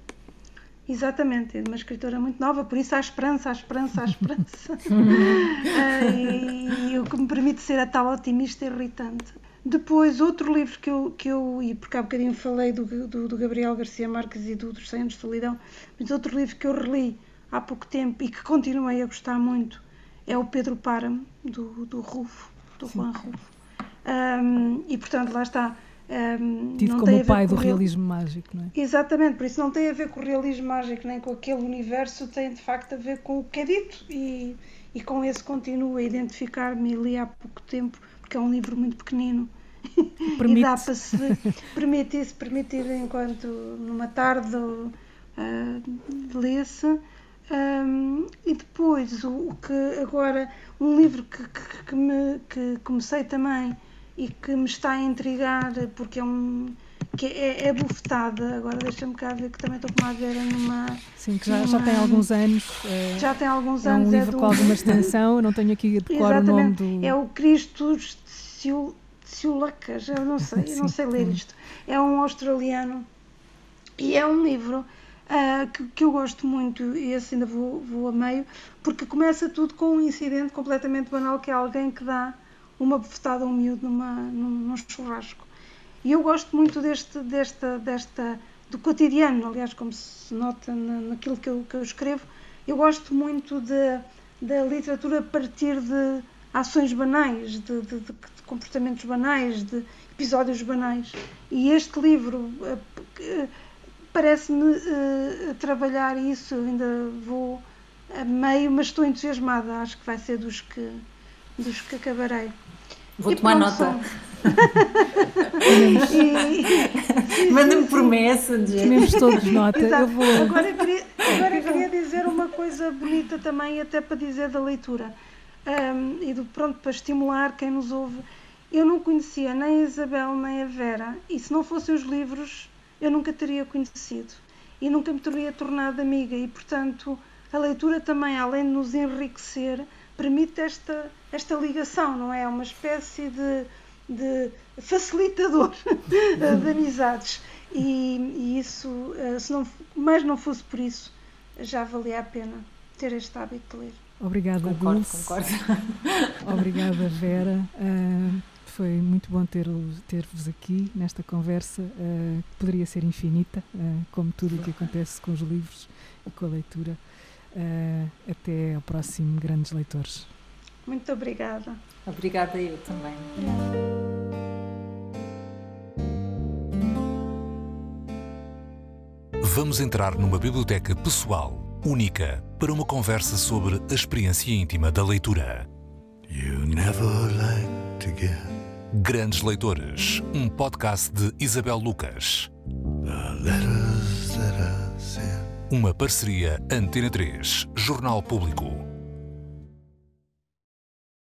Exatamente, é uma escritora muito nova, por isso há esperança, há esperança, há esperança. (laughs) (laughs) e, e o que me permite ser a tal otimista irritante. Depois, outro livro que eu, que eu e porque há bocadinho falei do, do, do Gabriel Garcia Marques e do, dos 100 anos de solidão, mas outro livro que eu reli há pouco tempo e que continuei a gostar muito é o Pedro Páramo, do, do Rufo, do Sim. Juan Rufo. Um, e portanto, lá está. Um, Tido como o pai do real... realismo mágico, não é? Exatamente, por isso não tem a ver com o realismo mágico nem com aquele universo, tem de facto a ver com o que é dito e, e com esse continuo a identificar-me e li há pouco tempo, porque é um livro muito pequenino. Permite. (laughs) e dá para se permitir, se permitir enquanto numa tarde uh, lê-se. Um, e depois, o, o, que agora, um livro que, que, que, me, que comecei também e que me está a intrigar porque é um que é, é bufetada, agora deixa-me cá ver que também estou com uma vera numa. Sim, que já, numa, já tem alguns anos. É, já tem alguns é anos. Um livro é do, com alguma extensão, eu não tenho aqui a decor o nome do. É o Cristo Ciulacas, eu não sei, eu não sei ler isto. É um australiano e é um livro uh, que, que, eu gosto muito, e esse ainda vou, vou a meio, porque começa tudo com um incidente completamente banal que é alguém que dá uma bofetada a um miúdo numa, num, num churrasco. E eu gosto muito deste, desta, desta, do cotidiano, aliás, como se nota na, naquilo que eu, que eu escrevo, eu gosto muito de, da literatura a partir de ações banais, de, de, de, comportamentos banais, de episódios banais. E este livro uh, parece-me uh, trabalhar isso, eu ainda vou a meio, mas estou entusiasmada, acho que vai ser dos que, dos que acabarei. Vou e tomar nota. (laughs) (laughs) Manda-me promessa. Tomemos todos nota. Eu vou... Agora, queria, agora queria (laughs) dizer uma coisa bonita também, até para dizer da leitura. Um, e do, pronto, para estimular quem nos ouve. Eu não conhecia nem a Isabel nem a Vera, e se não fossem os livros, eu nunca teria conhecido. E nunca me teria tornado amiga, e portanto, a leitura também, além de nos enriquecer, permite esta, esta ligação, não é? É uma espécie de, de facilitador (laughs) de amizades. E, e, isso, eh, se não, mais não fosse por isso, já valia a pena ter este hábito de ler. Obrigada, concordo, Dulce. Concordo. (laughs) Obrigada, Vera. Uh, foi muito bom ter-vos ter aqui nesta conversa, uh, que poderia ser infinita, uh, como tudo o que acontece com os livros e com a leitura. Uh, até ao próximo Grandes Leitores. Muito obrigada. Obrigada eu também. Vamos entrar numa biblioteca pessoal única para uma conversa sobre a experiência íntima da leitura. You never to get Grandes Leitores, um podcast de Isabel Lucas. Uma parceria Antena 3, Jornal Público.